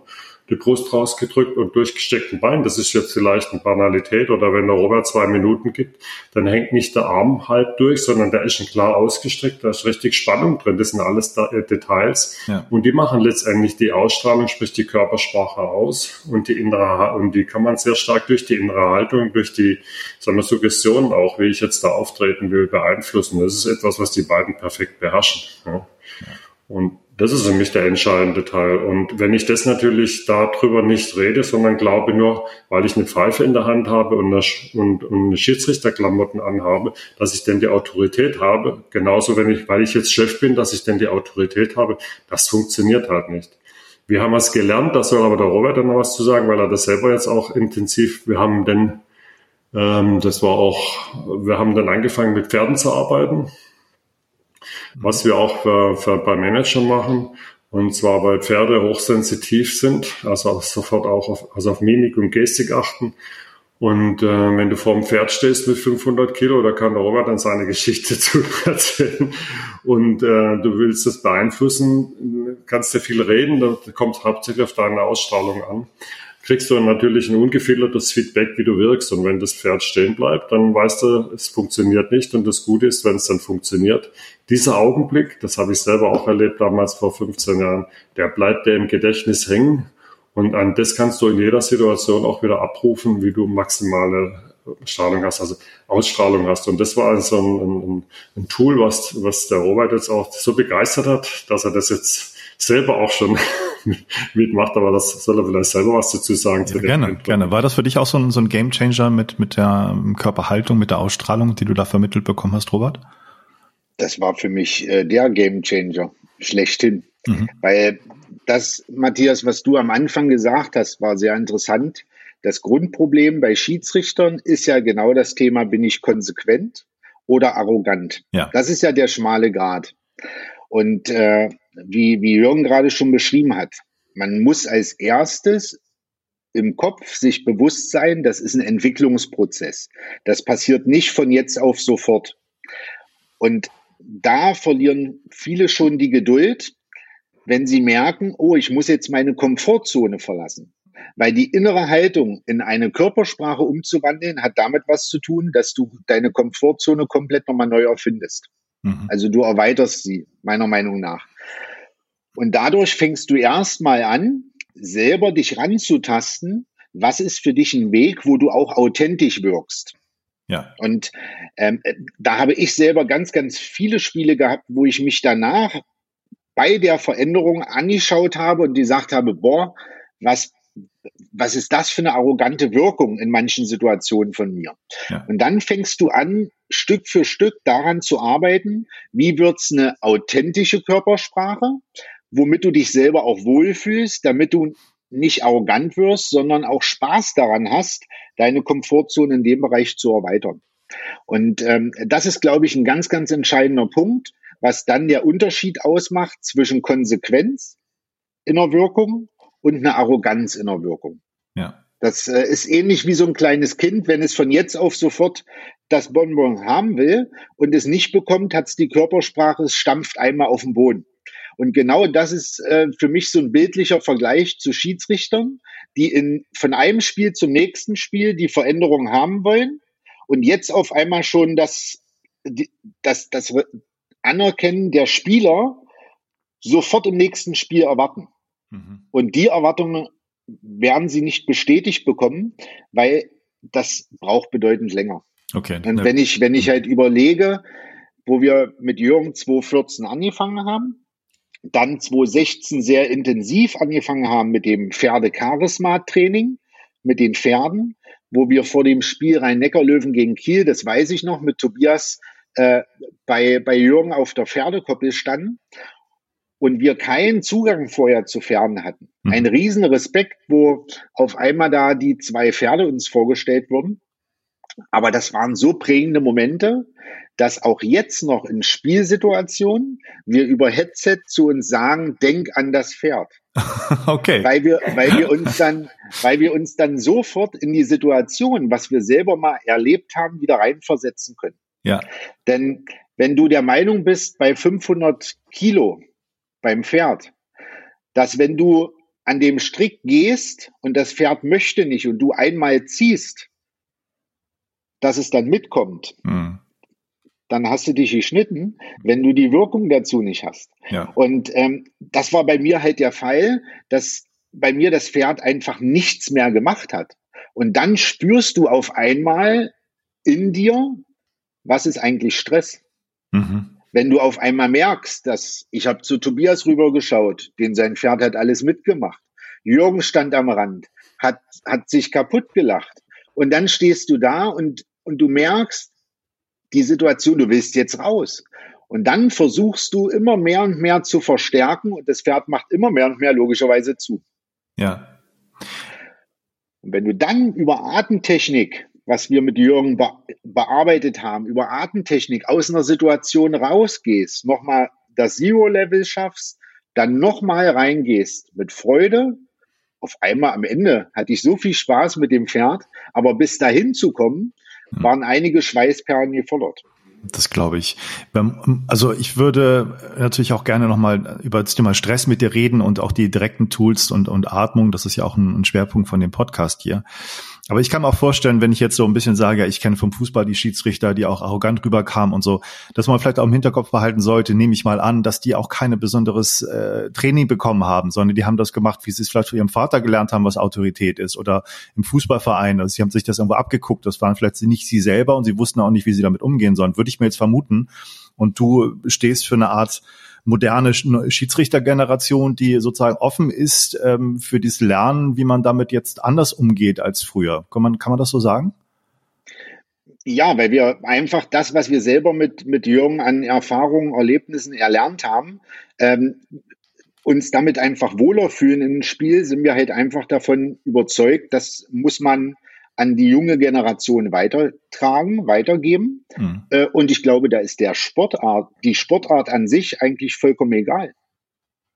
die Brust rausgedrückt und durchgesteckten Bein. Das ist jetzt vielleicht eine Banalität. Oder wenn der Robert zwei Minuten gibt, dann hängt nicht der Arm halb durch, sondern der ist schon klar ausgestreckt. Da ist richtig Spannung drin. Das sind alles da, äh, Details. Ja. Und die machen letztendlich die Ausstrahlung, sprich die Körpersprache aus und die innere, und die kann man sehr stark durch die innere Haltung, durch die, sagen wir, Suggestionen auch, wie ich jetzt da auftreten will, beeinflussen. Das ist etwas, was die beiden perfekt beherrschen. Ja. Und Das ist für mich der entscheidende Teil. Und wenn ich das natürlich darüber nicht rede, sondern glaube nur, weil ich eine Pfeife in der Hand habe und eine, und, und eine Schiedsrichterklamotten anhabe, dass ich denn die Autorität habe. Genauso, wenn ich, weil ich jetzt Chef bin, dass ich denn die Autorität habe. Das funktioniert halt nicht. Wir haben was gelernt, da soll aber der Robert dann noch was zu sagen, weil er das selber jetzt auch intensiv, wir haben denn, ähm, das war auch, wir haben dann angefangen mit Pferden zu arbeiten was wir auch für, für bei Managern machen. Und zwar, weil Pferde hochsensitiv sind, also sofort auch auf, also auf Mimik und Gestik achten. Und äh, wenn du vor dem Pferd stehst mit 500 Kilo, da kann der Robert dann seine Geschichte zu erzählen und äh, du willst das beeinflussen, kannst dir viel reden, da kommt hauptsächlich auf deine Ausstrahlung an kriegst du natürlich ein ungefiltertes Feedback, wie du wirkst. Und wenn das Pferd stehen bleibt, dann weißt du, es funktioniert nicht. Und das Gute ist, wenn es dann funktioniert, dieser Augenblick, das habe ich selber auch erlebt damals vor 15 Jahren, der bleibt dir im Gedächtnis hängen. Und an das kannst du in jeder Situation auch wieder abrufen, wie du maximale Strahlung hast, also Ausstrahlung hast. Und das war also ein, ein, ein Tool, was, was der Robert jetzt auch so begeistert hat, dass er das jetzt selber auch schon mitmacht, aber das soll er vielleicht selber was dazu sagen. Ja, gerne, gerne. War das für dich auch so ein, so ein Game Changer mit, mit der Körperhaltung, mit der Ausstrahlung, die du da vermittelt bekommen hast, Robert? Das war für mich äh, der Game Changer schlechthin. Mhm. Weil das, Matthias, was du am Anfang gesagt hast, war sehr interessant. Das Grundproblem bei Schiedsrichtern ist ja genau das Thema, bin ich konsequent oder arrogant? Ja. Das ist ja der schmale Grad. Und äh, wie, wie Jürgen gerade schon beschrieben hat, man muss als erstes im Kopf sich bewusst sein, das ist ein Entwicklungsprozess. Das passiert nicht von jetzt auf sofort. Und da verlieren viele schon die Geduld, wenn sie merken, oh, ich muss jetzt meine Komfortzone verlassen. Weil die innere Haltung in eine Körpersprache umzuwandeln, hat damit was zu tun, dass du deine Komfortzone komplett nochmal neu erfindest. Mhm. Also du erweiterst sie, meiner Meinung nach. Und dadurch fängst du erstmal an, selber dich ranzutasten, was ist für dich ein Weg, wo du auch authentisch wirkst. Ja. Und ähm, da habe ich selber ganz, ganz viele Spiele gehabt, wo ich mich danach bei der Veränderung angeschaut habe und gesagt habe, boah, was was ist das für eine arrogante Wirkung in manchen Situationen von mir? Ja. Und dann fängst du an, Stück für Stück daran zu arbeiten, wie wird's eine authentische Körpersprache, womit du dich selber auch wohlfühlst, damit du nicht arrogant wirst, sondern auch Spaß daran hast, deine Komfortzone in dem Bereich zu erweitern. Und ähm, das ist, glaube ich, ein ganz, ganz entscheidender Punkt, was dann der Unterschied ausmacht zwischen Konsequenz in der Wirkung und eine Arroganz in der Wirkung. Ja. Das äh, ist ähnlich wie so ein kleines Kind, wenn es von jetzt auf sofort das Bonbon haben will und es nicht bekommt, hat es die Körpersprache, es stampft einmal auf den Boden. Und genau das ist äh, für mich so ein bildlicher Vergleich zu Schiedsrichtern, die in, von einem Spiel zum nächsten Spiel die Veränderung haben wollen und jetzt auf einmal schon das, das, das Anerkennen der Spieler sofort im nächsten Spiel erwarten. Mhm. Und die Erwartungen werden sie nicht bestätigt bekommen, weil das braucht bedeutend länger. Okay. Und wenn ich, wenn ich halt überlege, wo wir mit Jürgen 2014 angefangen haben, dann 2016 sehr intensiv angefangen haben mit dem Pferde-Charisma-Training, mit den Pferden, wo wir vor dem Spiel Rhein-Neckar-Löwen gegen Kiel, das weiß ich noch, mit Tobias äh, bei, bei Jürgen auf der Pferdekoppel standen und wir keinen Zugang vorher zu Pferden hatten. Mhm. Ein riesen Respekt, wo auf einmal da die zwei Pferde uns vorgestellt wurden. Aber das waren so prägende Momente, dass auch jetzt noch in Spielsituationen wir über Headset zu uns sagen, denk an das Pferd. Okay. Weil wir, weil wir uns dann, weil wir uns dann sofort in die Situation, was wir selber mal erlebt haben, wieder reinversetzen können. Ja. Denn wenn du der Meinung bist, bei 500 Kilo beim Pferd, dass wenn du an dem Strick gehst und das Pferd möchte nicht und du einmal ziehst, dass es dann mitkommt. Mhm dann hast du dich geschnitten, wenn du die Wirkung dazu nicht hast. Ja. Und ähm, das war bei mir halt der Fall, dass bei mir das Pferd einfach nichts mehr gemacht hat. Und dann spürst du auf einmal in dir, was ist eigentlich Stress? Mhm. wenn du auf einmal merkst, dass ich habe zu Tobias rübergeschaut, den sein Pferd hat alles mitgemacht. Jürgen stand am Rand, hat, hat sich kaputt gelacht. Und dann stehst du da und, und du merkst, die Situation, du willst jetzt raus. Und dann versuchst du immer mehr und mehr zu verstärken und das Pferd macht immer mehr und mehr logischerweise zu. Ja. Und wenn du dann über Atemtechnik, was wir mit Jürgen be bearbeitet haben, über Atemtechnik aus einer Situation rausgehst, nochmal das Zero-Level schaffst, dann nochmal reingehst mit Freude, auf einmal am Ende hatte ich so viel Spaß mit dem Pferd, aber bis dahin zu kommen. Waren einige Schweißperlen gefordert. Das glaube ich. Also ich würde natürlich auch gerne nochmal über das Thema Stress mit dir reden und auch die direkten Tools und, und Atmung. Das ist ja auch ein, ein Schwerpunkt von dem Podcast hier. Aber ich kann mir auch vorstellen, wenn ich jetzt so ein bisschen sage, ich kenne vom Fußball die Schiedsrichter, die auch arrogant rüberkamen und so, dass man vielleicht auch im Hinterkopf behalten sollte, nehme ich mal an, dass die auch keine besonderes äh, Training bekommen haben, sondern die haben das gemacht, wie sie es vielleicht von ihrem Vater gelernt haben, was Autorität ist oder im Fußballverein. Also sie haben sich das irgendwo abgeguckt. Das waren vielleicht nicht sie selber und sie wussten auch nicht, wie sie damit umgehen sollen. Würde ich mir jetzt vermuten. Und du stehst für eine Art moderne Schiedsrichtergeneration, die sozusagen offen ist ähm, für dieses Lernen, wie man damit jetzt anders umgeht als früher. Kann man, kann man das so sagen? Ja, weil wir einfach das, was wir selber mit, mit Jürgen an Erfahrungen, Erlebnissen erlernt haben, ähm, uns damit einfach wohler fühlen im Spiel, sind wir halt einfach davon überzeugt, das muss man an die junge Generation weitertragen, weitergeben. Mhm. Äh, und ich glaube, da ist der Sportart, die Sportart an sich eigentlich vollkommen egal.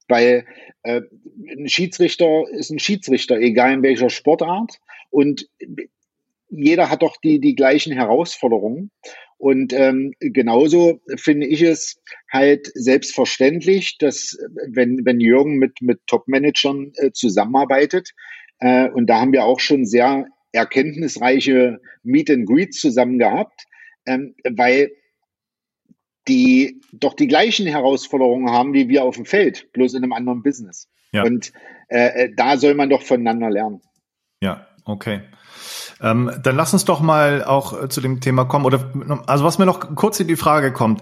Weil äh, ein Schiedsrichter ist ein Schiedsrichter, egal in welcher Sportart. Und jeder hat doch die, die gleichen Herausforderungen. Und ähm, genauso finde ich es halt selbstverständlich, dass wenn, wenn Jürgen mit, mit Top-Managern äh, zusammenarbeitet, äh, und da haben wir auch schon sehr erkenntnisreiche Meet and Greets zusammen gehabt, ähm, weil die doch die gleichen Herausforderungen haben wie wir auf dem Feld, bloß in einem anderen Business. Ja. Und äh, äh da soll man doch voneinander lernen. Ja, okay. Ähm, dann lass uns doch mal auch äh, zu dem Thema kommen. Oder also was mir noch kurz in die Frage kommt,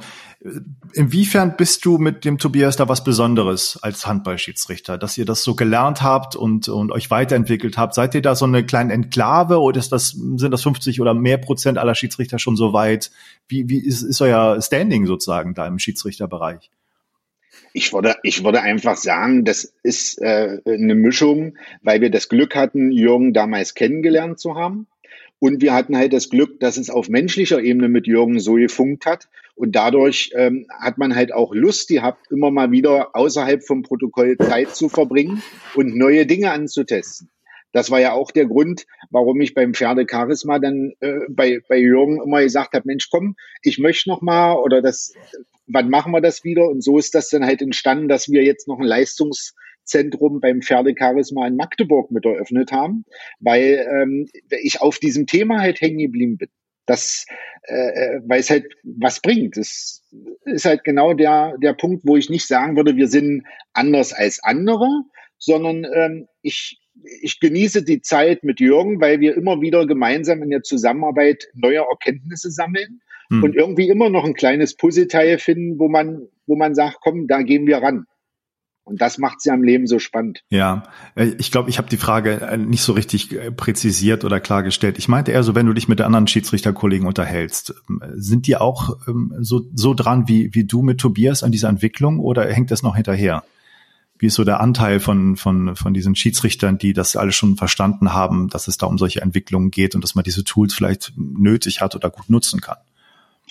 inwiefern bist du mit dem Tobias da was Besonderes als Handballschiedsrichter, dass ihr das so gelernt habt und, und euch weiterentwickelt habt? Seid ihr da so eine kleine Enklave oder ist das, sind das 50 oder mehr Prozent aller Schiedsrichter schon so weit? Wie, wie ist, ist euer Standing sozusagen da im Schiedsrichterbereich? Ich würde, ich würde einfach sagen, das ist äh, eine Mischung, weil wir das Glück hatten, Jürgen damals kennengelernt zu haben. Und wir hatten halt das Glück, dass es auf menschlicher Ebene mit Jürgen so gefunkt hat. Und dadurch ähm, hat man halt auch Lust gehabt, immer mal wieder außerhalb vom Protokoll Zeit zu verbringen und neue Dinge anzutesten. Das war ja auch der Grund, warum ich beim Pferde Charisma dann äh, bei, bei Jürgen immer gesagt habe, Mensch, komm, ich möchte noch mal oder das wann machen wir das wieder? Und so ist das dann halt entstanden, dass wir jetzt noch ein Leistungszentrum beim Pferdecharisma in Magdeburg mit eröffnet haben, weil ähm, ich auf diesem Thema halt hängen geblieben bin. Das, äh, weil es halt was bringt. Das ist halt genau der, der Punkt, wo ich nicht sagen würde, wir sind anders als andere, sondern ähm, ich, ich genieße die Zeit mit Jürgen, weil wir immer wieder gemeinsam in der Zusammenarbeit neue Erkenntnisse sammeln hm. und irgendwie immer noch ein kleines Puzzleteil finden, wo man, wo man sagt, komm, da gehen wir ran. Und das macht sie am Leben so spannend. Ja, äh, ich glaube, ich habe die Frage äh, nicht so richtig äh, präzisiert oder klargestellt. Ich meinte eher so, wenn du dich mit anderen Schiedsrichterkollegen unterhältst, ähm, sind die auch ähm, so, so dran wie, wie du mit Tobias an dieser Entwicklung oder hängt das noch hinterher? Wie ist so der Anteil von, von, von diesen Schiedsrichtern, die das alles schon verstanden haben, dass es da um solche Entwicklungen geht und dass man diese Tools vielleicht nötig hat oder gut nutzen kann?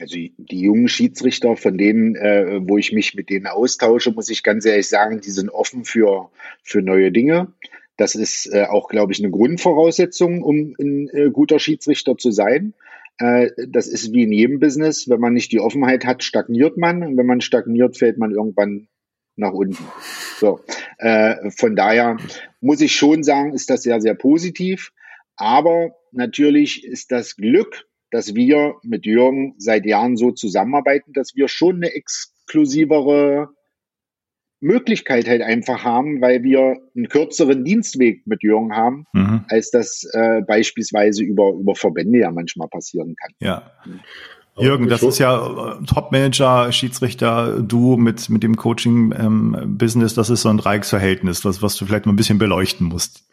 Also die jungen Schiedsrichter, von denen, äh, wo ich mich mit denen austausche, muss ich ganz ehrlich sagen, die sind offen für, für neue Dinge. Das ist äh, auch, glaube ich, eine Grundvoraussetzung, um ein äh, guter Schiedsrichter zu sein. Äh, das ist wie in jedem Business. Wenn man nicht die Offenheit hat, stagniert man. Und wenn man stagniert, fällt man irgendwann nach unten. So, äh, von daher muss ich schon sagen, ist das sehr, sehr positiv. Aber natürlich ist das Glück, dass wir mit Jürgen seit Jahren so zusammenarbeiten, dass wir schon eine exklusivere Möglichkeit halt einfach haben, weil wir einen kürzeren Dienstweg mit Jürgen haben, mhm. als das äh, beispielsweise über, über Verbände ja manchmal passieren kann. Ja. Jürgen, das ist ja äh, Top-Manager, Schiedsrichter, du mit, mit dem Coaching-Business, ähm, das ist so ein Dreiecksverhältnis, was, was du vielleicht mal ein bisschen beleuchten musst.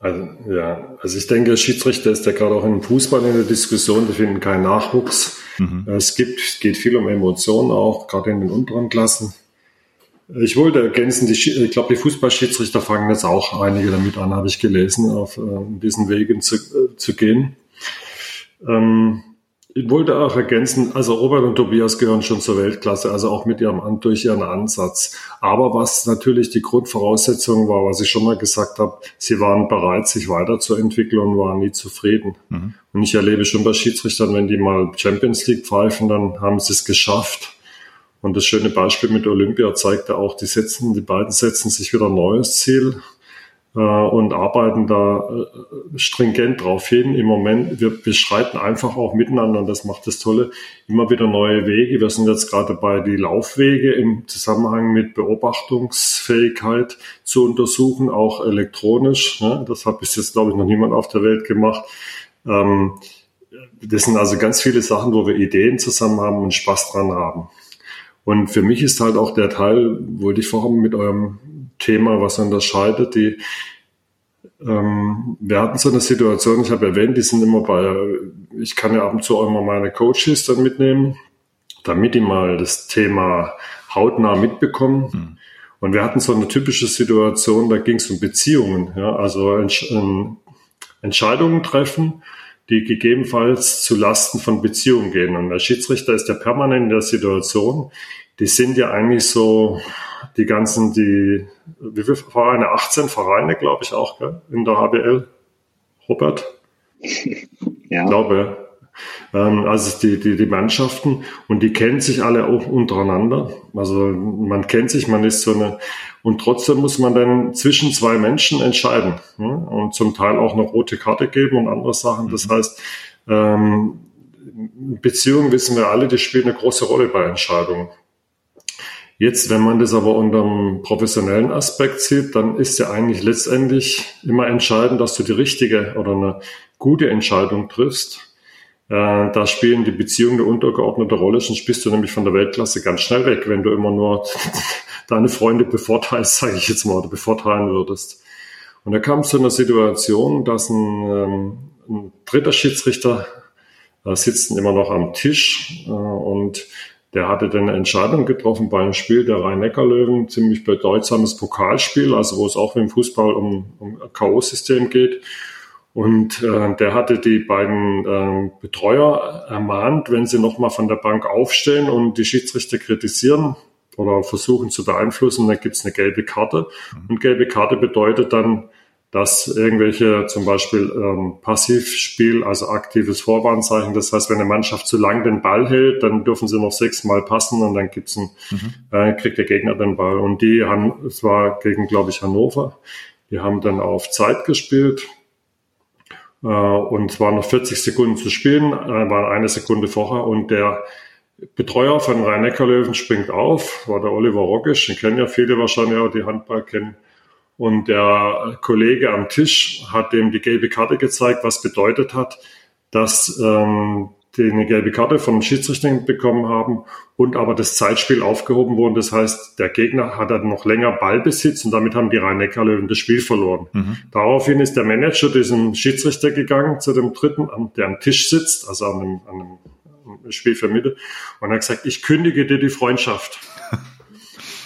Also, ja, also ich denke, Schiedsrichter ist ja gerade auch im Fußball in der Diskussion, wir finden keinen Nachwuchs. Mhm. Es gibt, es geht viel um Emotionen auch, gerade in den unteren Klassen. Ich wollte ergänzen, die, ich glaube, die Fußballschiedsrichter fangen jetzt auch einige damit an, habe ich gelesen, auf äh, diesen Wegen zu, äh, zu gehen. Ähm, ich wollte auch ergänzen, also Robert und Tobias gehören schon zur Weltklasse, also auch mit ihrem, durch ihren Ansatz. Aber was natürlich die Grundvoraussetzung war, was ich schon mal gesagt habe, sie waren bereit, sich weiterzuentwickeln und waren nie zufrieden. Mhm. Und ich erlebe schon bei Schiedsrichtern, wenn die mal Champions League pfeifen, dann haben sie es geschafft. Und das schöne Beispiel mit Olympia zeigte auch, die setzen, die beiden setzen sich wieder ein neues Ziel und arbeiten da äh, stringent drauf hin. Im Moment, wir beschreiten einfach auch miteinander und das macht das Tolle, immer wieder neue Wege. Wir sind jetzt gerade bei die Laufwege im Zusammenhang mit Beobachtungsfähigkeit zu untersuchen, auch elektronisch. Ne? Das hat bis jetzt, glaube ich, noch niemand auf der Welt gemacht. Ähm, das sind also ganz viele Sachen, wo wir Ideen zusammen haben und Spaß dran haben. Und für mich ist halt auch der Teil, wollte ich vorhin mit eurem Thema, was unterscheidet. Die, ähm, wir hatten so eine Situation, ich habe erwähnt, die sind immer bei, ich kann ja ab und zu auch immer meine Coaches dann mitnehmen, damit die mal das Thema hautnah mitbekommen. Mhm. Und wir hatten so eine typische Situation, da ging es um Beziehungen, ja, also Entsch ähm, Entscheidungen treffen, die gegebenenfalls zu Lasten von Beziehungen gehen. Und der Schiedsrichter ist ja permanent in der Situation, die sind ja eigentlich so, die ganzen, die, wie viele Vereine? 18 Vereine, glaube ich auch, gell? in der HBL. Robert? Ja. Ich glaube, ähm, also die, die, die Mannschaften und die kennen sich alle auch untereinander. Also man kennt sich, man ist so eine, und trotzdem muss man dann zwischen zwei Menschen entscheiden ne? und zum Teil auch eine rote Karte geben und andere Sachen. Das mhm. heißt, ähm, Beziehungen wissen wir alle, die spielen eine große Rolle bei Entscheidungen. Jetzt, wenn man das aber unter einem professionellen Aspekt sieht, dann ist ja eigentlich letztendlich immer entscheidend, dass du die richtige oder eine gute Entscheidung triffst. Äh, da spielen die Beziehungen eine untergeordnete Rolle, sonst bist du nämlich von der Weltklasse ganz schnell weg, wenn du immer nur deine Freunde bevorteilst, sage ich jetzt mal, oder bevorteilen würdest. Und da kam es zu einer Situation, dass ein, ähm, ein dritter Schiedsrichter äh, sitzt immer noch am Tisch äh, und der hatte dann eine Entscheidung getroffen bei einem Spiel der Rhein-Neckar-Löwen, ziemlich bedeutsames Pokalspiel, also wo es auch im Fußball um, um K.O.-System geht. Und äh, der hatte die beiden äh, Betreuer ermahnt, wenn sie nochmal von der Bank aufstehen und die Schiedsrichter kritisieren oder versuchen zu beeinflussen, dann gibt's eine gelbe Karte. Und gelbe Karte bedeutet dann, dass irgendwelche zum Beispiel ähm, Passivspiel, also aktives Vorwarnzeichen, das heißt, wenn eine Mannschaft zu lang den Ball hält, dann dürfen sie noch sechsmal passen und dann gibt's ein, mhm. äh, kriegt der Gegner den Ball. Und die haben, es war gegen, glaube ich, Hannover, die haben dann auf Zeit gespielt äh, und es waren noch 40 Sekunden zu spielen, äh, war eine Sekunde vorher und der Betreuer von Rhein-Neckar-Löwen springt auf, war der Oliver Roggisch, den kennen ja viele wahrscheinlich auch, die Handball kennen. Und der Kollege am Tisch hat dem die gelbe Karte gezeigt, was bedeutet hat, dass ähm, die eine gelbe Karte vom Schiedsrichter bekommen haben und aber das Zeitspiel aufgehoben wurde. Das heißt, der Gegner hat dann noch länger Ballbesitz und damit haben die Rhein-Neckar-Löwen das Spiel verloren. Mhm. Daraufhin ist der Manager diesem Schiedsrichter gegangen, zu dem dritten, der am Tisch sitzt, also an einem, an einem Spiel für Mitte, und hat gesagt, ich kündige dir die Freundschaft.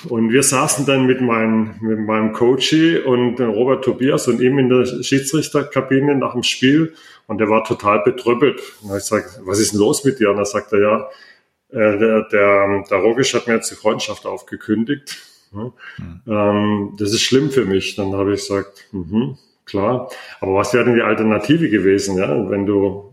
Und wir saßen dann mit meinem, mit meinem Coachy und Robert Tobias und ihm in der Schiedsrichterkabine nach dem Spiel und der war total betrüppelt. Und ich sage, was ist denn los mit dir? Und er sagte, ja, äh, der, der, der Rogisch hat mir jetzt die Freundschaft aufgekündigt. Mhm. Ähm, das ist schlimm für mich. Dann habe ich gesagt, mhm, klar. Aber was wäre denn die Alternative gewesen, ja? Wenn du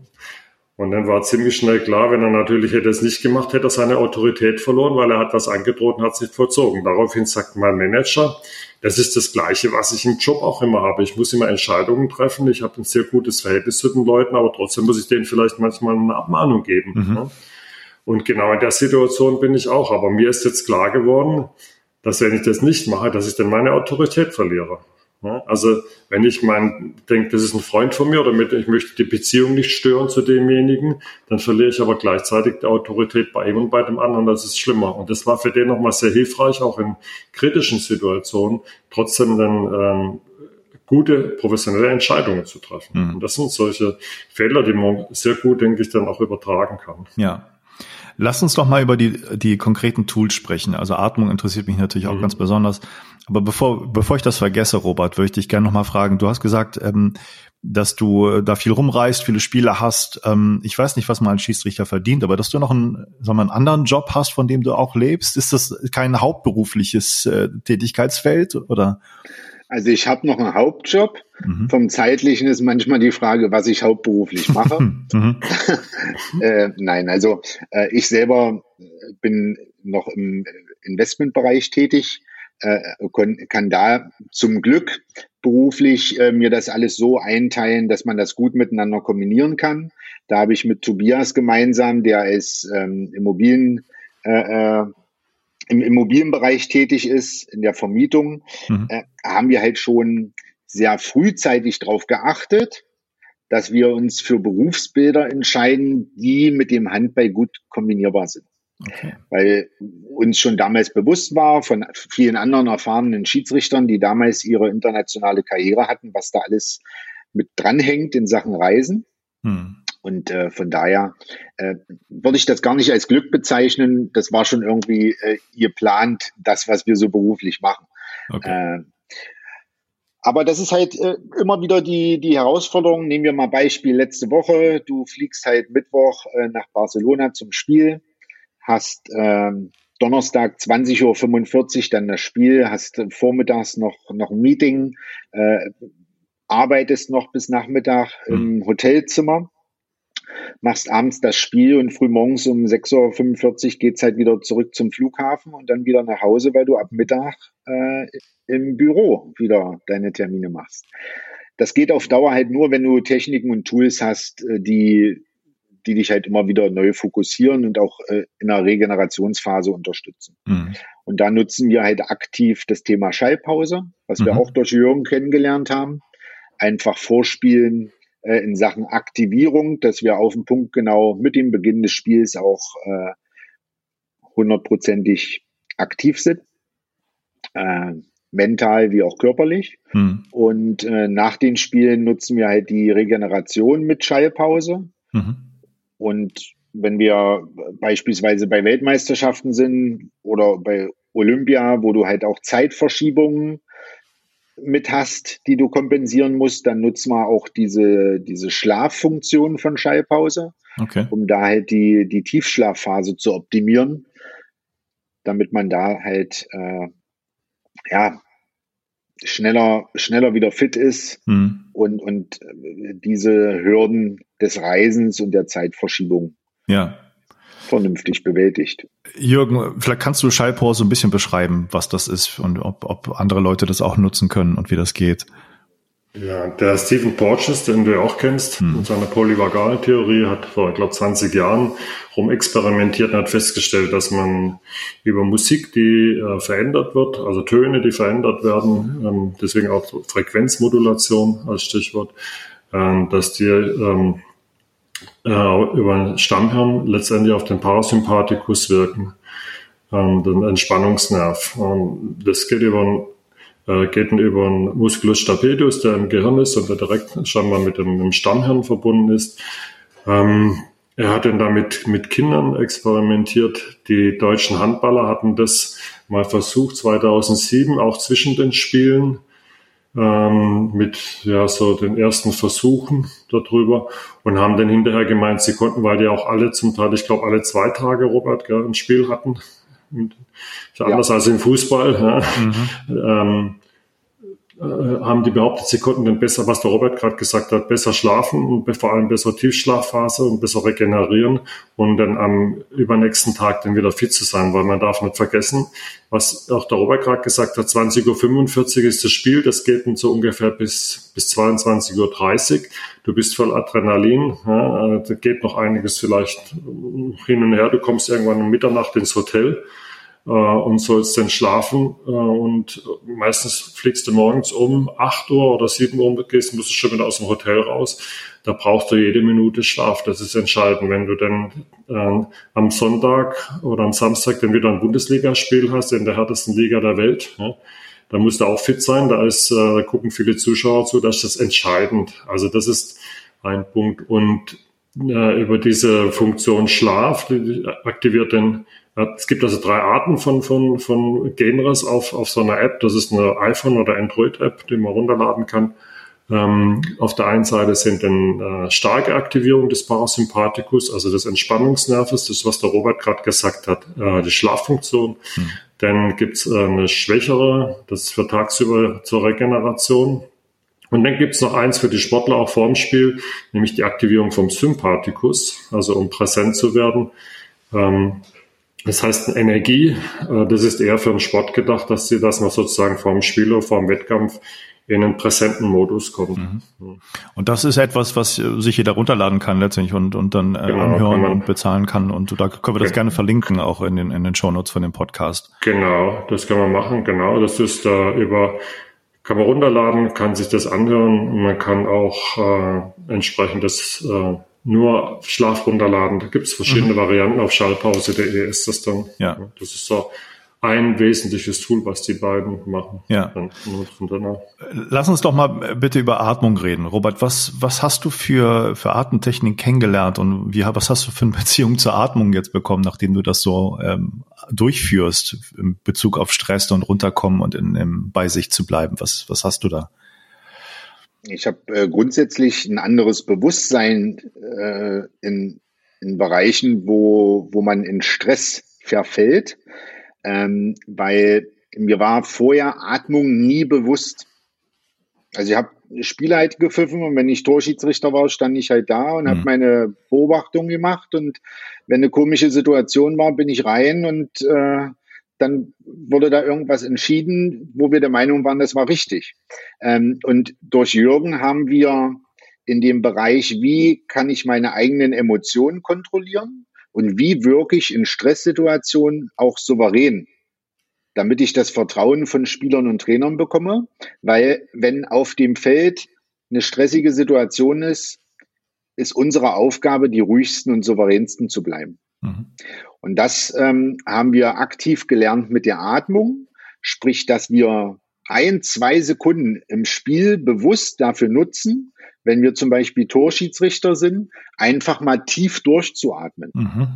und dann war ziemlich schnell klar, wenn er natürlich hätte es nicht gemacht, hätte er seine Autorität verloren, weil er hat was angedroht und hat sich vollzogen. Daraufhin sagt mein Manager, das ist das Gleiche, was ich im Job auch immer habe. Ich muss immer Entscheidungen treffen. Ich habe ein sehr gutes Verhältnis zu den Leuten, aber trotzdem muss ich denen vielleicht manchmal eine Abmahnung geben. Mhm. Ne? Und genau in der Situation bin ich auch. Aber mir ist jetzt klar geworden, dass wenn ich das nicht mache, dass ich dann meine Autorität verliere. Also wenn ich mein, denke, das ist ein Freund von mir oder mit, ich möchte die Beziehung nicht stören zu demjenigen, dann verliere ich aber gleichzeitig die Autorität bei ihm und bei dem anderen. Das ist schlimmer. Und das war für den nochmal sehr hilfreich, auch in kritischen Situationen, trotzdem dann ähm, gute professionelle Entscheidungen zu treffen. Mhm. Und das sind solche Fehler, die man sehr gut, denke ich, dann auch übertragen kann. Ja, Lass uns doch mal über die, die konkreten Tools sprechen. Also Atmung interessiert mich natürlich auch mhm. ganz besonders. Aber bevor, bevor ich das vergesse, Robert, würde ich dich gerne nochmal fragen. Du hast gesagt, ähm, dass du da viel rumreist, viele Spiele hast. Ähm, ich weiß nicht, was man als Schiedsrichter verdient, aber dass du noch einen, sagen wir, einen anderen Job hast, von dem du auch lebst, ist das kein hauptberufliches äh, Tätigkeitsfeld oder? Also ich habe noch einen Hauptjob. Mhm. Vom zeitlichen ist manchmal die Frage, was ich hauptberuflich mache. mhm. äh, nein, also äh, ich selber bin noch im Investmentbereich tätig, äh, kann da zum Glück beruflich äh, mir das alles so einteilen, dass man das gut miteinander kombinieren kann. Da habe ich mit Tobias gemeinsam, der ist ähm, Immobilien äh, äh im Immobilienbereich tätig ist, in der Vermietung, mhm. äh, haben wir halt schon sehr frühzeitig darauf geachtet, dass wir uns für Berufsbilder entscheiden, die mit dem Handball gut kombinierbar sind. Okay. Weil uns schon damals bewusst war von vielen anderen erfahrenen Schiedsrichtern, die damals ihre internationale Karriere hatten, was da alles mit dranhängt in Sachen Reisen. Hm. Und äh, von daher äh, würde ich das gar nicht als Glück bezeichnen. Das war schon irgendwie äh, ihr plant, das, was wir so beruflich machen. Okay. Äh, aber das ist halt äh, immer wieder die, die Herausforderung. Nehmen wir mal Beispiel letzte Woche. Du fliegst halt Mittwoch äh, nach Barcelona zum Spiel, hast äh, Donnerstag 20.45 Uhr dann das Spiel, hast vormittags noch, noch ein Meeting, äh, arbeitest noch bis Nachmittag im hm. Hotelzimmer machst abends das Spiel und frühmorgens um 6.45 Uhr geht's halt wieder zurück zum Flughafen und dann wieder nach Hause, weil du ab Mittag äh, im Büro wieder deine Termine machst. Das geht auf Dauer halt nur, wenn du Techniken und Tools hast, äh, die, die dich halt immer wieder neu fokussieren und auch äh, in einer Regenerationsphase unterstützen. Mhm. Und da nutzen wir halt aktiv das Thema Schallpause, was mhm. wir auch durch Jürgen kennengelernt haben. Einfach vorspielen, äh, in Sachen Aktivierung, dass wir auf den Punkt genau mit dem Beginn des Spiels auch äh, hundertprozentig aktiv sind. Äh, mental wie auch körperlich. Hm. Und äh, nach den Spielen nutzen wir halt die Regeneration mit Schallpause. Mhm. Und wenn wir beispielsweise bei Weltmeisterschaften sind oder bei Olympia, wo du halt auch Zeitverschiebungen mit hast, die du kompensieren musst, dann nutzen wir auch diese, diese Schlaffunktion von Schallpause, okay. um da halt die, die Tiefschlafphase zu optimieren, damit man da halt äh, ja schneller, schneller wieder fit ist mhm. und, und diese Hürden des Reisens und der Zeitverschiebung ja vernünftig bewältigt. Jürgen, vielleicht kannst du Schallpause ein bisschen beschreiben, was das ist und ob, ob andere Leute das auch nutzen können und wie das geht. Ja, der Stephen Porges, den du ja auch kennst, hm. mit seiner polyvagalen Theorie, hat vor, ich glaube, 20 Jahren rumexperimentiert und hat festgestellt, dass man über Musik, die äh, verändert wird, also Töne, die verändert werden, ähm, deswegen auch Frequenzmodulation als Stichwort, ähm, dass die ähm, äh, über den Stammhirn letztendlich auf den Parasympathikus wirken, ähm, den Entspannungsnerv. Ähm, das geht über äh, geht über den Musculus stapedius, der im Gehirn ist und der direkt scheinbar mit dem, dem Stammhirn verbunden ist. Ähm, er hat dann damit mit Kindern experimentiert. Die deutschen Handballer hatten das mal versucht, 2007, auch zwischen den Spielen ähm, mit ja so den ersten Versuchen darüber und haben dann hinterher gemeint, sie konnten, weil die auch alle zum Teil, ich glaube alle zwei Tage Robert gell, ein Spiel hatten, ja. anders als im Fußball. Ja. Mhm. Ähm, äh, haben die behauptet, sie konnten dann besser, was der Robert gerade gesagt hat, besser schlafen und vor allem besser Tiefschlafphase und besser regenerieren und dann am übernächsten Tag dann wieder fit zu sein, weil man darf nicht vergessen, was auch der Robert gerade gesagt hat, 20.45 Uhr ist das Spiel, das geht dann so ungefähr bis, bis 22.30 Uhr. Du bist voll Adrenalin, ja, da geht noch einiges vielleicht hin und her, du kommst irgendwann um Mitternacht ins Hotel äh, und sollst dann schlafen äh, und meistens fliegst du morgens um 8 Uhr oder 7 Uhr gehst, musst du schon wieder aus dem Hotel raus. Da brauchst du jede Minute Schlaf. Das ist entscheidend. Wenn du dann äh, am Sonntag oder am Samstag dann wieder ein Bundesligaspiel hast in der härtesten Liga der Welt, ja, da musst du auch fit sein. Da ist, äh, gucken viele Zuschauer zu. Das ist entscheidend. Also das ist ein Punkt. Und äh, über diese Funktion Schlaf, die aktiviert den es gibt also drei Arten von, von, von Genres auf, auf so einer App. Das ist eine iPhone- oder Android-App, die man runterladen kann. Ähm, auf der einen Seite sind dann äh, starke Aktivierung des Parasympathikus, also des Entspannungsnerves, das ist, was der Robert gerade gesagt hat, äh, die Schlaffunktion. Hm. Dann gibt's äh, eine schwächere, das ist für tagsüber zur Regeneration. Und dann gibt's noch eins für die Sportler auch vorm Spiel, nämlich die Aktivierung vom Sympathikus, also um präsent zu werden. Ähm, das heißt, Energie, äh, das ist eher für den Sport gedacht, dass sie, dass man sozusagen vorm Spiel oder vorm Wettkampf in einen präsenten Modus kommt. Mhm. Und das ist etwas, was äh, sich jeder runterladen kann letztendlich und, und dann äh, genau, anhören und bezahlen kann. Und da können wir das gerne verlinken, auch in den, in den Shownotes von dem Podcast. Genau, das kann man machen, genau. Das ist äh, über, kann man runterladen, kann sich das anhören. Man kann auch äh, entsprechend das äh, nur Schlaf runterladen. Da gibt es verschiedene mhm. Varianten. Auf schallpause.de ist das dann. Ja. Das ist so ein wesentliches Tool, was die beiden machen. Ja. Lass uns doch mal bitte über Atmung reden. Robert, was, was hast du für, für Atemtechnik kennengelernt und wie, was hast du für eine Beziehung zur Atmung jetzt bekommen, nachdem du das so ähm, durchführst in Bezug auf Stress und runterkommen und in, in, bei sich zu bleiben? Was, was hast du da? Ich habe äh, grundsätzlich ein anderes Bewusstsein äh, in, in Bereichen, wo, wo man in Stress verfällt, ähm, weil mir war vorher Atmung nie bewusst. Also ich habe Spiele halt gepfiffen und wenn ich Torschiedsrichter war, stand ich halt da und mhm. habe meine Beobachtung gemacht und wenn eine komische Situation war, bin ich rein und äh, dann wurde da irgendwas entschieden, wo wir der Meinung waren, das war richtig. Ähm, und durch Jürgen haben wir in dem Bereich, wie kann ich meine eigenen Emotionen kontrollieren und wie wirke ich in Stresssituationen auch souverän, damit ich das Vertrauen von Spielern und Trainern bekomme. Weil wenn auf dem Feld eine stressige Situation ist, ist unsere Aufgabe, die ruhigsten und souveränsten zu bleiben. Mhm. Und das ähm, haben wir aktiv gelernt mit der Atmung, sprich, dass wir ein, zwei Sekunden im Spiel bewusst dafür nutzen, wenn wir zum Beispiel Torschiedsrichter sind, einfach mal tief durchzuatmen. Mhm.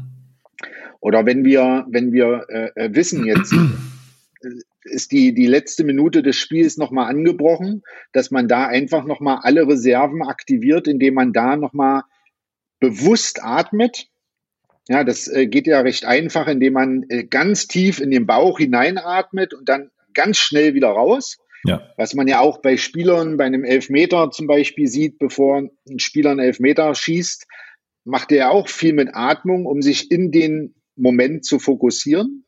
Oder wenn wir, wenn wir äh, äh wissen, jetzt ist die, die letzte Minute des Spiels nochmal angebrochen, dass man da einfach nochmal alle Reserven aktiviert, indem man da nochmal bewusst atmet ja, das äh, geht ja recht einfach, indem man äh, ganz tief in den Bauch hineinatmet und dann ganz schnell wieder raus. Ja. Was man ja auch bei Spielern, bei einem Elfmeter zum Beispiel sieht, bevor ein Spieler einen Elfmeter schießt, macht er ja auch viel mit Atmung, um sich in den Moment zu fokussieren.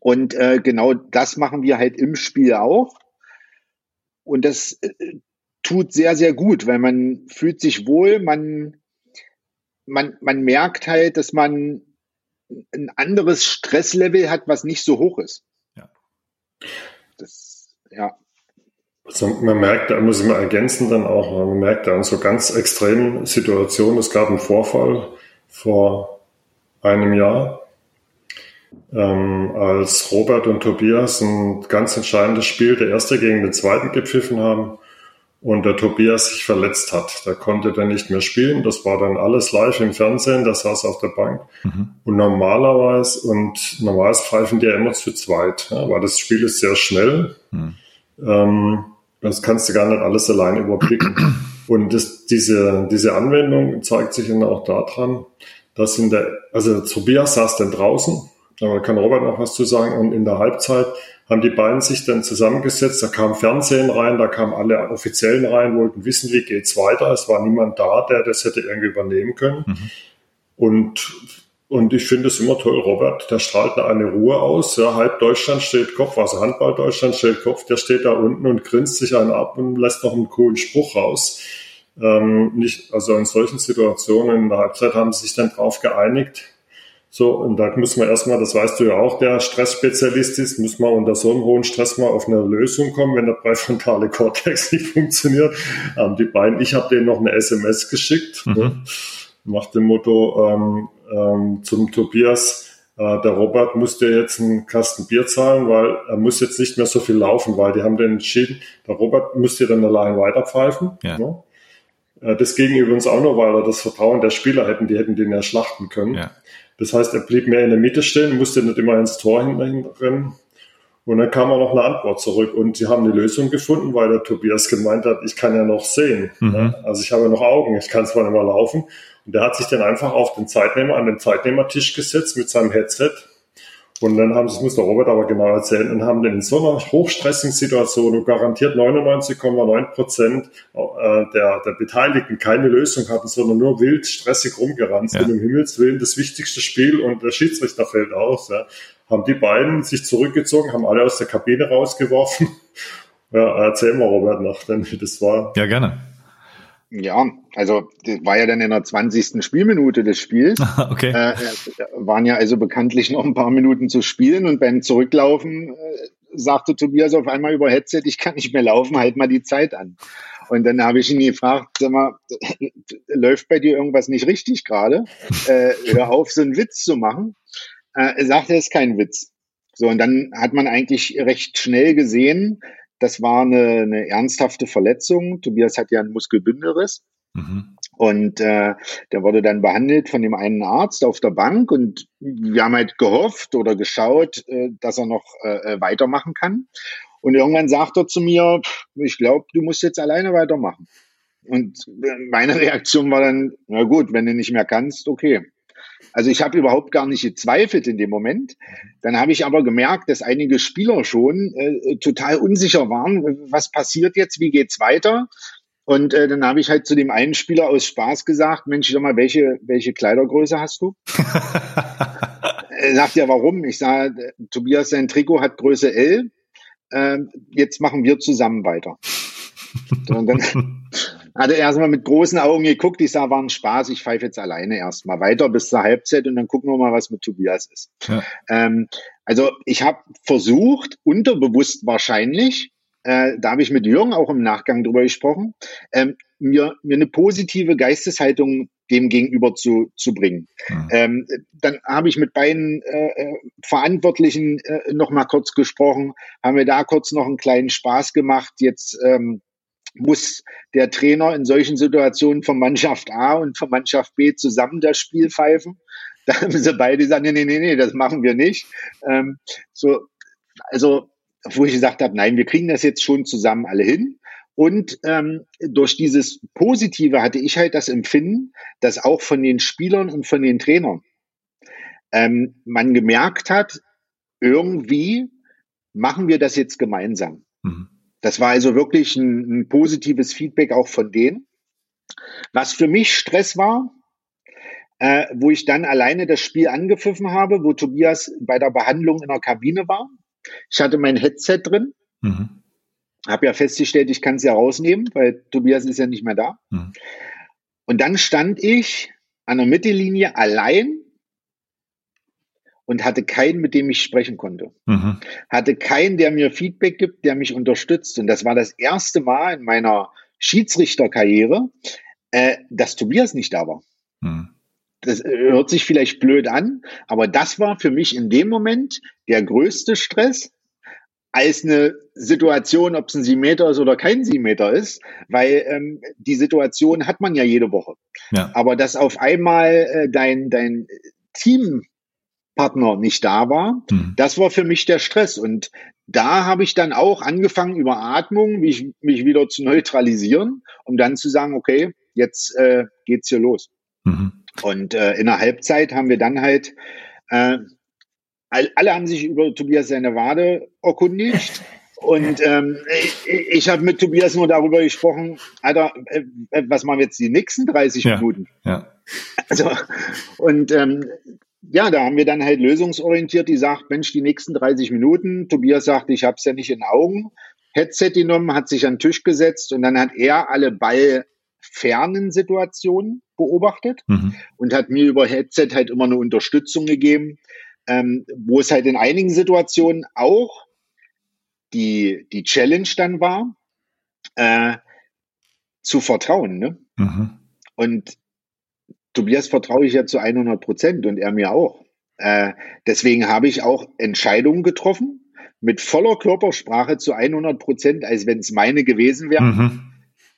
Und äh, genau das machen wir halt im Spiel auch. Und das äh, tut sehr, sehr gut, weil man fühlt sich wohl, man man, man merkt halt, dass man ein anderes Stresslevel hat, was nicht so hoch ist. Ja. Das, ja. Also man merkt, da muss ich mal ergänzen dann auch, man merkt da in so ganz extremen Situationen, es gab einen Vorfall vor einem Jahr, ähm, als Robert und Tobias ein ganz entscheidendes Spiel, der erste gegen den zweiten gepfiffen haben und der Tobias sich verletzt hat. Der konnte dann nicht mehr spielen. Das war dann alles live im Fernsehen. Der saß auf der Bank. Mhm. Und normalerweise, und normalerweise pfeifen die ja immer zu zweit, ja, weil das Spiel ist sehr schnell. Mhm. Ähm, das kannst du gar nicht alles allein überblicken. Und das, diese, diese Anwendung zeigt sich dann auch daran, dass in der, also Tobias saß dann draußen, da kann Robert noch was zu sagen, und in der Halbzeit haben die beiden sich dann zusammengesetzt. Da kam Fernsehen rein, da kamen alle Offiziellen rein, wollten wissen, wie geht's weiter. Es war niemand da, der das hätte irgendwie übernehmen können. Mhm. Und, und ich finde es immer toll, Robert, der strahlt eine Ruhe aus. Ja, halb Deutschland steht Kopf, also Handball Deutschland steht Kopf, der steht da unten und grinst sich einen ab und lässt noch einen coolen Spruch raus. Ähm, nicht, also in solchen Situationen in der Halbzeit haben sie sich dann darauf geeinigt, So, und da müssen wir erstmal, das weißt du ja auch, der Stressspezialist ist, müssen wir unter so einem hohen Stress mal auf eine Lösung kommen, wenn der präfrontale Kortex nicht funktioniert. Ähm, die beiden, ich habe denen noch eine SMS geschickt, mhm. ne, nach dem Motto ähm, ähm, zum Tobias, äh, der Robert müsste jetzt einen Kasten Bier zahlen, weil er muss jetzt nicht mehr so viel laufen, weil die haben den entschieden, der Robert müsste dann allein weiterpfeifen. Ja. Ne? Äh, das ging übrigens auch nur, weil er das Vertrauen der Spieler hätten, die hätten den ja schlachten können. Ja. Das heißt, er blieb mehr in der Mitte stehen, musste nicht immer ins Tor hinten rennen. Und dann kam auch noch eine Antwort zurück und sie haben eine Lösung gefunden, weil der Tobias gemeint hat, ich kann ja noch sehen. Mhm. Also ich habe ja noch Augen, ich kann zwar nicht mehr laufen. Und der hat sich dann einfach auf den Zeitnehmer, an den Zeitnehmertisch gesetzt mit seinem Headset und dann haben sie, das muss der Robert aber genau erzählen, und haben in so einer hochstressigen Situation, wo garantiert 99,9 Prozent äh, der, der Beteiligten keine Lösung hatten, sondern nur wild stressig rumgerannt sind, ja. um Himmels Willen das wichtigste Spiel und der Schiedsrichter fällt aus, ja, haben die beiden sich zurückgezogen, haben alle aus der Kabine rausgeworfen. Ja, erzähl mal, Robert, noch, denn wie das war. Ja, gerne. Ja, also war ja dann in der 20. Spielminute des Spiels. okay. Äh, äh, waren ja also bekanntlich noch ein paar Minuten zu spielen und beim Zurücklaufen äh, sagte Tobias auf einmal über Headset, ich kann nicht mehr laufen, halt mal die Zeit an. Und dann habe ich ihn gefragt, sag mal, läuft bei dir irgendwas nicht richtig gerade? Äh, hör auf, so einen Witz zu machen. Äh, er sagte, es ist kein Witz. So, und dann hat man eigentlich recht schnell gesehen, das war eine, eine ernsthafte Verletzung. Tobias hat ja einen Muskelbündelriss. Mhm. Und äh, der wurde dann behandelt von dem einen Arzt auf der Bank und wir haben halt gehofft oder geschaut, äh, dass er noch äh, äh weitermachen kann. Und irgendwann sagt er zu mir, ich glaube, du musst jetzt alleine weitermachen. Und äh, meine Reaktion war dann, na gut, wenn du nicht mehr kannst, okay. Also ich habe überhaupt gar nicht gezweifelt in dem Moment. Dann habe ich aber gemerkt, dass einige Spieler schon äh, total unsicher waren, was passiert jetzt, wie geht's weiter? Und äh, dann habe ich halt zu dem einen Spieler aus Spaß gesagt, Mensch, sag mal, welche, welche Kleidergröße hast du? er sagt ja, warum? Ich sage, Tobias, sein Trikot hat Größe L. Äh, jetzt machen wir zusammen weiter. Und dann hat er erstmal mit großen Augen geguckt. Ich sah, war ein Spaß. Ich pfeife jetzt alleine erstmal weiter bis zur Halbzeit und dann gucken wir mal, was mit Tobias ist. Ja. Ähm, also ich habe versucht, unterbewusst wahrscheinlich, äh, da habe ich mit Jürgen auch im Nachgang drüber gesprochen, ähm, mir, mir eine positive Geisteshaltung dem gegenüber zu, zu bringen. Mhm. Ähm, dann habe ich mit beiden äh, äh Verantwortlichen äh, noch mal kurz gesprochen, haben wir da kurz noch einen kleinen Spaß gemacht. Jetzt ähm, muss der Trainer in solchen Situationen von Mannschaft A und von Mannschaft B zusammen das Spiel pfeifen. Da haben sie beide gesagt, nee, nee, nee, nee, das machen wir nicht. Ähm, so, also, wo ich gesagt habe, nein, wir kriegen das jetzt schon zusammen alle hin. Und ähm, durch dieses Positive hatte ich halt das Empfinden, dass auch von den Spielern und von den Trainern ähm, man gemerkt hat, irgendwie machen wir das jetzt gemeinsam. Mhm. Das war also wirklich ein, ein positives Feedback auch von denen. Was für mich Stress war, äh, wo ich dann alleine das Spiel angepfiffen habe, wo Tobias bei der Behandlung in der Kabine war. Ich hatte mein Headset drin, mhm. habe ja festgestellt, ich kann es ja rausnehmen, weil Tobias ist ja nicht mehr da. Mhm. Und dann stand ich an der Mittellinie allein und hatte keinen, mit dem ich sprechen konnte. Mhm. Hatte keinen, der mir Feedback gibt, der mich unterstützt. Und das war das erste Mal in meiner Schiedsrichterkarriere, äh, dass Tobias nicht da war. Mhm. Das äh, hört sich vielleicht blöd an, aber das war für mich in dem Moment der größte Stress als eine Situation, ob es ein Siebenmeter ist oder kein Siebenmeter ist, weil ähm, die Situation hat man ja jede Woche. Ja. Aber dass auf einmal äh, dein, dein Team Partner nicht da war. Mhm. Das war für mich der Stress. Und da habe ich dann auch angefangen, über Atmung mich, mich wieder zu neutralisieren, um dann zu sagen, okay, jetzt äh, geht's hier los. Mhm. Und äh, in der Halbzeit haben wir dann halt, äh, alle haben sich über Tobias seine Wade erkundigt. Und ähm, ich, ich habe mit Tobias nur darüber gesprochen, Alter, äh, was machen wir jetzt die nächsten 30 ja, Minuten? Ja. Also, und ähm, ja, da haben wir dann halt lösungsorientiert, die sagt, Mensch, die nächsten 30 Minuten, Tobias sagt, ich habe es ja nicht in Augen, Headset genommen, hat sich an den Tisch gesetzt und dann hat er alle Ball fernen Situationen beobachtet mhm. und hat mir über Headset halt immer eine Unterstützung gegeben, ähm, wo es halt in einigen Situationen auch die, die Challenge dann war, äh, zu vertrauen. Ne? Mhm. Und Tobias vertraue ich ja zu 100 Prozent und er mir auch. Äh, deswegen habe ich auch Entscheidungen getroffen mit voller Körpersprache zu 100 Prozent, als wenn es meine gewesen wäre, mhm.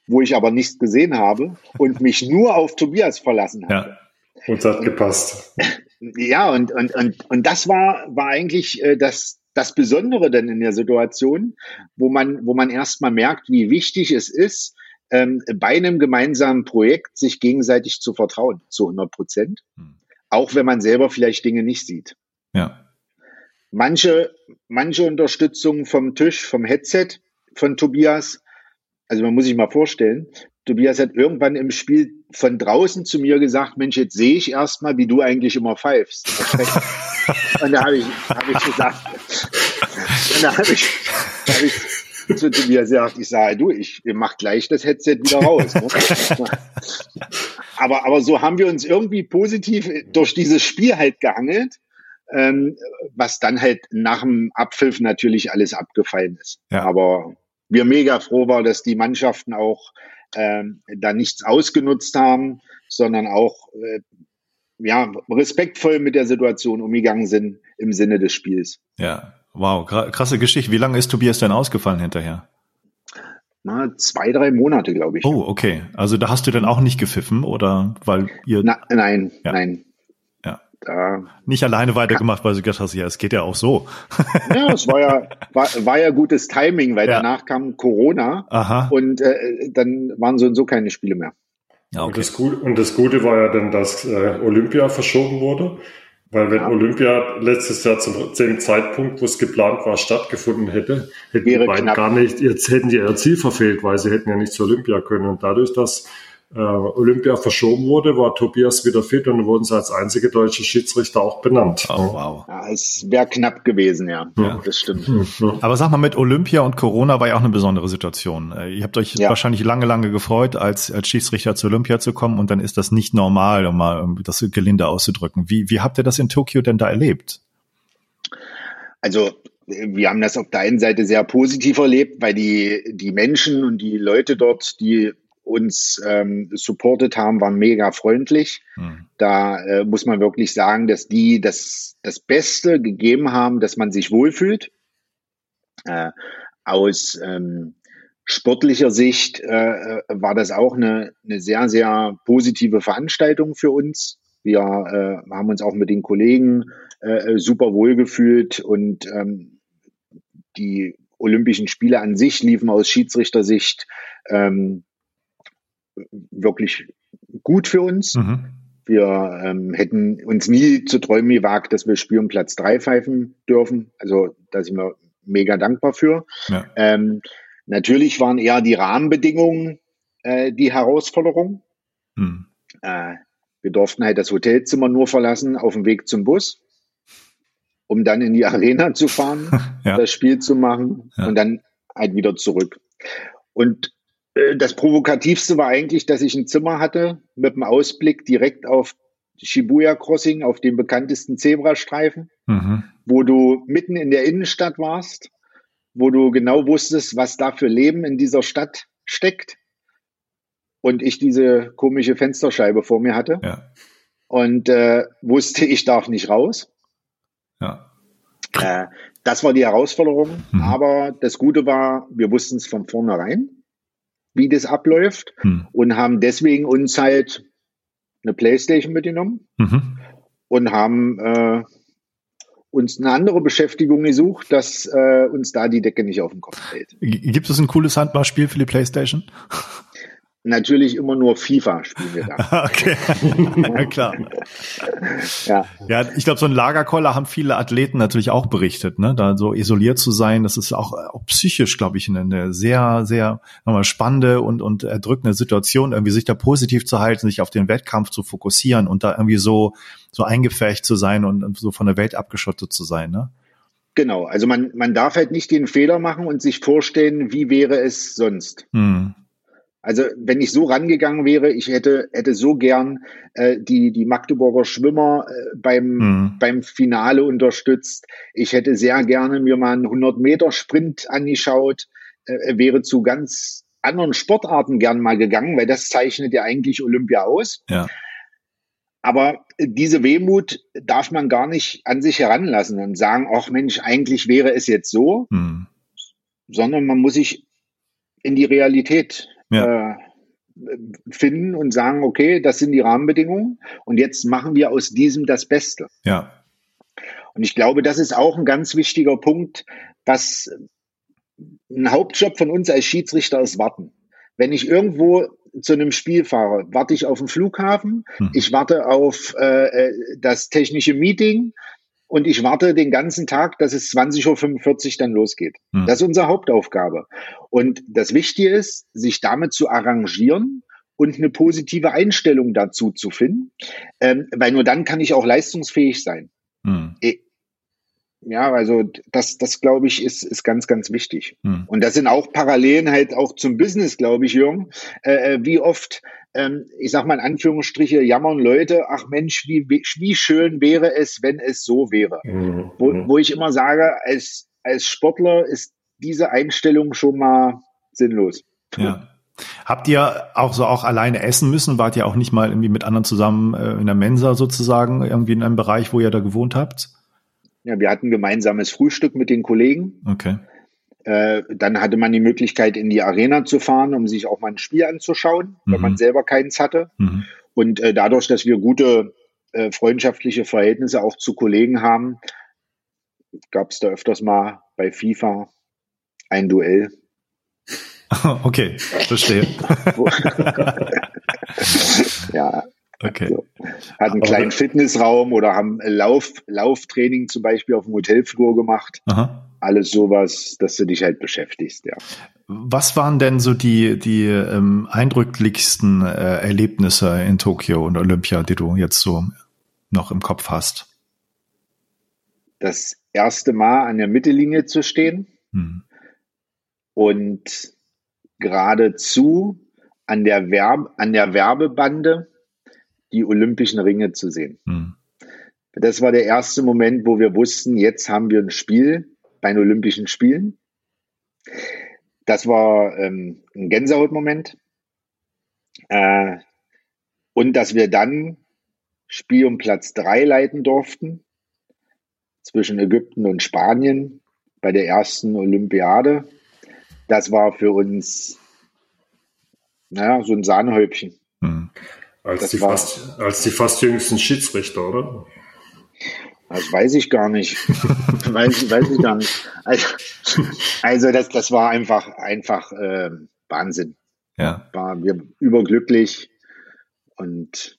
Wo ich aber nichts gesehen habe und mich nur auf Tobias verlassen habe. Ja. Und es hat gepasst. Ja, und, und, und, und das war, war eigentlich äh, das, das Besondere dann in der Situation, wo man, wo man erstmal merkt, wie wichtig es ist, ähm, bei einem gemeinsamen Projekt sich gegenseitig zu vertrauen, zu 100 Prozent. Hm. Auch wenn man selber vielleicht Dinge nicht sieht. Ja. Manche, manche Unterstützung vom Tisch, vom Headset von Tobias. Also man muss sich mal vorstellen, Tobias hat irgendwann im Spiel von draußen zu mir gesagt, Mensch, jetzt sehe ich erstmal, wie du eigentlich immer pfeifst. und da habe ich, hab ich gesagt, und da habe ich, hab ich zu Tobias gesagt, ich sage, du, ich mach gleich das Headset wieder raus. Ne? aber, aber so haben wir uns irgendwie positiv durch dieses Spiel halt gehangelt, ähm, was dann halt nach dem Abpfiff natürlich alles abgefallen ist. Ja. Aber wir mega froh war, dass die Mannschaften auch ähm, da nichts ausgenutzt haben, sondern auch äh, ja, respektvoll mit der Situation umgegangen sind im Sinne des Spiels. Ja, wow, krasse Geschichte. Wie lange ist Tobias denn ausgefallen hinterher? Na, zwei, drei Monate, glaube ich. Oh, okay. Also da hast du dann auch nicht gepfiffen oder weil ihr. Na, nein, ja. nein. Da nicht alleine weitergemacht, weil du gedacht hast, ja, es geht ja auch so. ja, es war ja, war, war ja gutes Timing, weil ja. danach kam Corona Aha. und äh, dann waren so und so keine Spiele mehr. Ja, okay. und, das Gute, und das Gute war ja dann, dass äh, Olympia verschoben wurde. Weil wenn ja. Olympia letztes Jahr zum dem Zeitpunkt, wo es geplant war, stattgefunden hätte, hätten Wäre die beiden knapp. gar nicht, jetzt hätten die ihr Ziel verfehlt, weil sie hätten ja nicht zur Olympia können. Und dadurch, dass äh, Olympia verschoben wurde, war Tobias wieder fit und wurden sie als einzige deutsche Schiedsrichter auch benannt. Oh, wow. Ja, es wäre knapp gewesen, ja. ja. Das stimmt. Aber sag mal, mit Olympia und Corona war ja auch eine besondere Situation. Äh, ihr habt euch ja. wahrscheinlich lange, lange gefreut, als, als Schiedsrichter zur Olympia zu kommen und dann ist das nicht normal, um mal das gelinde auszudrücken. Wie, wie habt ihr das in Tokio denn da erlebt? Also wir haben das auf der einen Seite sehr positiv erlebt, weil die, die Menschen und die Leute dort, die uns ähm, supportet haben, waren mega freundlich. Mhm. Da äh, muss man wirklich sagen, dass die das, das Beste gegeben haben, dass man sich wohlfühlt. Äh, aus ähm, sportlicher Sicht äh, äh war das auch eine, eine sehr, sehr positive Veranstaltung für uns. Wir äh, haben uns auch mit den Kollegen äh, super wohlgefühlt und ähm, die Olympischen Spiele an sich liefen aus Schiedsrichtersicht ähm, wirklich gut für uns. Mhm. Wir ähm, hätten uns nie zu träumen gewagt, dass wir Spiel um Platz drei pfeifen dürfen. Also da sind wir mega dankbar für. Ja. Ähm, natürlich waren eher die Rahmenbedingungen äh, die Herausforderung. Mhm. Äh, wir durften halt das Hotelzimmer nur verlassen auf dem Weg zum Bus, um dann in die Arena zu fahren, ja. das Spiel zu machen ja. und dann halt wieder zurück. Und das Provokativste war eigentlich, dass ich ein Zimmer hatte mit einem Ausblick direkt auf Shibuya Crossing, auf dem bekanntesten Zebrastreifen, mhm. wo du mitten in der Innenstadt warst, wo du genau wusstest, was da für Leben in dieser Stadt steckt. Und ich diese komische Fensterscheibe vor mir hatte. Ja. Und äh, wusste, ich darf nicht raus. Ja. Äh, das war die Herausforderung. Mhm. Aber das Gute war, wir wussten es von vornherein wie das abläuft hm. und haben deswegen uns halt eine Playstation mitgenommen mhm. und haben äh, uns eine andere Beschäftigung gesucht, dass äh, uns da die Decke nicht auf den Kopf fällt. Gibt es ein cooles Handballspiel für die Playstation? natürlich immer nur FIFA spielen wir da. okay, ja, klar. ja. ja, ich glaube, so ein Lagerkoller haben viele Athleten natürlich auch berichtet, ne? Da so isoliert zu sein, das ist auch, auch psychisch, glaube ich, eine, eine sehr, sehr nochmal spannende und, und erdrückende Situation, irgendwie sich da positiv zu halten, sich auf den Wettkampf zu fokussieren und da irgendwie so, so eingefärcht zu sein und, und so von der Welt abgeschottet zu sein, ne? Genau, also man, man darf halt nicht den Fehler machen und sich vorstellen, wie wäre es sonst. Hm. Also wenn ich so rangegangen wäre, ich hätte hätte so gern äh, die die Magdeburger Schwimmer äh, beim mhm. beim Finale unterstützt. Ich hätte sehr gerne mir mal einen 100 Meter Sprint angeschaut. Äh, wäre zu ganz anderen Sportarten gern mal gegangen, weil das zeichnet ja eigentlich Olympia aus. Ja. Aber diese Wehmut darf man gar nicht an sich heranlassen und sagen, ach Mensch, eigentlich wäre es jetzt so, mhm. sondern man muss sich in die Realität ja. äh, finden und sagen, okay, das sind die Rahmenbedingungen und jetzt machen wir aus diesem das Beste. Ja. Und ich glaube, das ist auch ein ganz wichtiger Punkt, was ein Hauptjob von uns als Schiedsrichter ist warten. Wenn ich irgendwo zu einem Spiel fahre, warte ich auf den Flughafen, hm. ich warte auf äh, äh das technische Meeting und ich warte den ganzen Tag, dass es 20.45 Uhr dann losgeht. Hm. Das ist unsere Hauptaufgabe. Und das Wichtige ist, sich damit zu arrangieren und eine positive Einstellung dazu zu finden, ähm, weil nur dann kann ich auch leistungsfähig sein. Hm. Ja, also das, das glaube ich, ist, ist ganz, ganz wichtig. Hm. Und das sind auch Parallelen halt auch zum Business, glaube ich, Jürgen. Äh, äh, wie oft, ähm, ich sag mal in Anführungsstriche, jammern Leute, ach Mensch, wie, wie schön wäre es, wenn es so wäre. Mhm. Wo, hm. wo ich immer sage, als, als Sportler ist diese Einstellung schon mal sinnlos. Ja. Habt ihr auch so auch alleine essen müssen? Wart ihr auch nicht mal irgendwie mit anderen zusammen äh, in der Mensa sozusagen, irgendwie in einem Bereich, wo ihr da gewohnt habt? Ja, wir hatten gemeinsames Frühstück mit den Kollegen. Okay. Äh, dann hatte man die Möglichkeit, in die Arena zu fahren, um sich auch mal ein Spiel anzuschauen, mhm. wenn man selber keins hatte. Mhm. Und äh, dadurch, dass wir gute äh, freundschaftliche Verhältnisse auch zu Kollegen haben, gab es da öfters mal bei FIFA ein Duell. Okay, verstehe. ja, Okay. Also, hat einen kleinen Fitnessraum oder haben Lauf, Lauftraining zum Beispiel auf dem Hotelflur gemacht. Aha. Alles sowas, dass du dich halt beschäftigst, ja. Was waren denn so die, die ähm, eindrücklichsten äh, Erlebnisse in Tokio und Olympia, die du jetzt so noch im Kopf hast? Das erste Mal an der Mittellinie zu stehen hm. und geradezu an der, Werb an der Werbebande die Olympischen Ringe zu sehen. Hm. Das war der erste Moment, wo wir wussten, jetzt haben wir ein Spiel bei den Olympischen Spielen. Das war ähm, ein Gänsehautmoment. Äh, und dass wir dann Spiel um Platz drei leiten durften zwischen Ägypten und Spanien bei der ersten Olympiade. Das war für uns naja, so ein Sahnehäubchen. Als, die fast, als die fast jüngsten Schiedsrichter, oder? Das weiß ich gar nicht. weiß, weiß ich gar nicht. Also, also das, das war einfach, einfach äh, Wahnsinn. Ja. War wir überglücklich und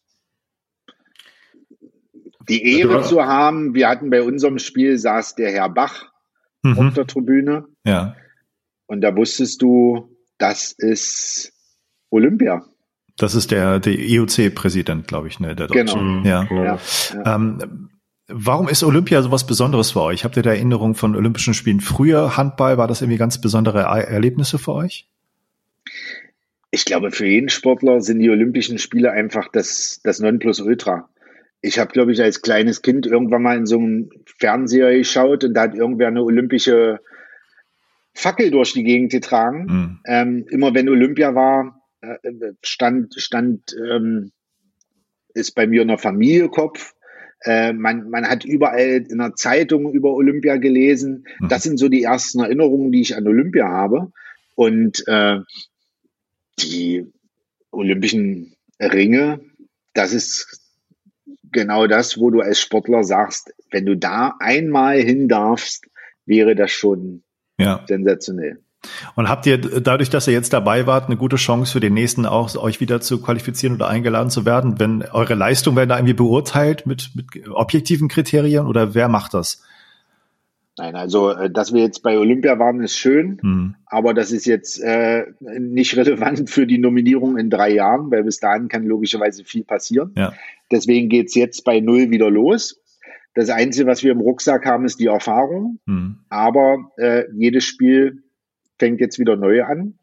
die Ehre zu haben. Wir hatten bei unserem Spiel saß der Herr Bach mhm. auf der Tribüne. Ja. Und da wusstest du, das ist Olympia. Das ist der, der IOC-Präsident, glaube ich, ne, der Deutsche. Genau. Ja. ja. ja. Ähm, warum ist Olympia so was Besonderes für euch? Habt ihr da Erinnerungen von Olympischen Spielen früher? Handball, war das irgendwie ganz besondere Erlebnisse für euch? Ich glaube, für jeden Sportler sind die Olympischen Spiele einfach das, das Nonplusultra. Ich habe, glaube ich, als kleines Kind irgendwann mal in so einem Fernseher geschaut und da hat irgendwer eine olympische Fackel durch die Gegend getragen. Mhm. Ähm, immer wenn Olympia war, stand, stand ähm, ist bei mir in der Familiekopf. Äh, man, man hat überall in der Zeitung über Olympia gelesen. Mhm. Das sind so die ersten Erinnerungen, die ich an Olympia habe. Und äh, die Olympischen Ringe, das ist genau das, wo du als Sportler sagst, wenn du da einmal hin darfst, wäre das schon ja. sensationell. Und habt ihr dadurch, dass ihr jetzt dabei wart, eine gute Chance für den nächsten auch, euch wieder zu qualifizieren oder eingeladen zu werden? Wenn eure Leistung werden da irgendwie beurteilt mit, mit objektiven Kriterien oder wer macht das? Nein, also äh, dass wir jetzt bei Olympia waren, ist schön, mhm. aber das ist jetzt äh, nicht relevant für die Nominierung in drei Jahren, weil bis dahin kann logischerweise viel passieren. Ja. Deswegen geht's jetzt bei Null wieder los. Das Einzige, was wir im Rucksack haben, ist die Erfahrung. Mhm. Aber äh, jedes Spiel fängt jetzt wieder neu an.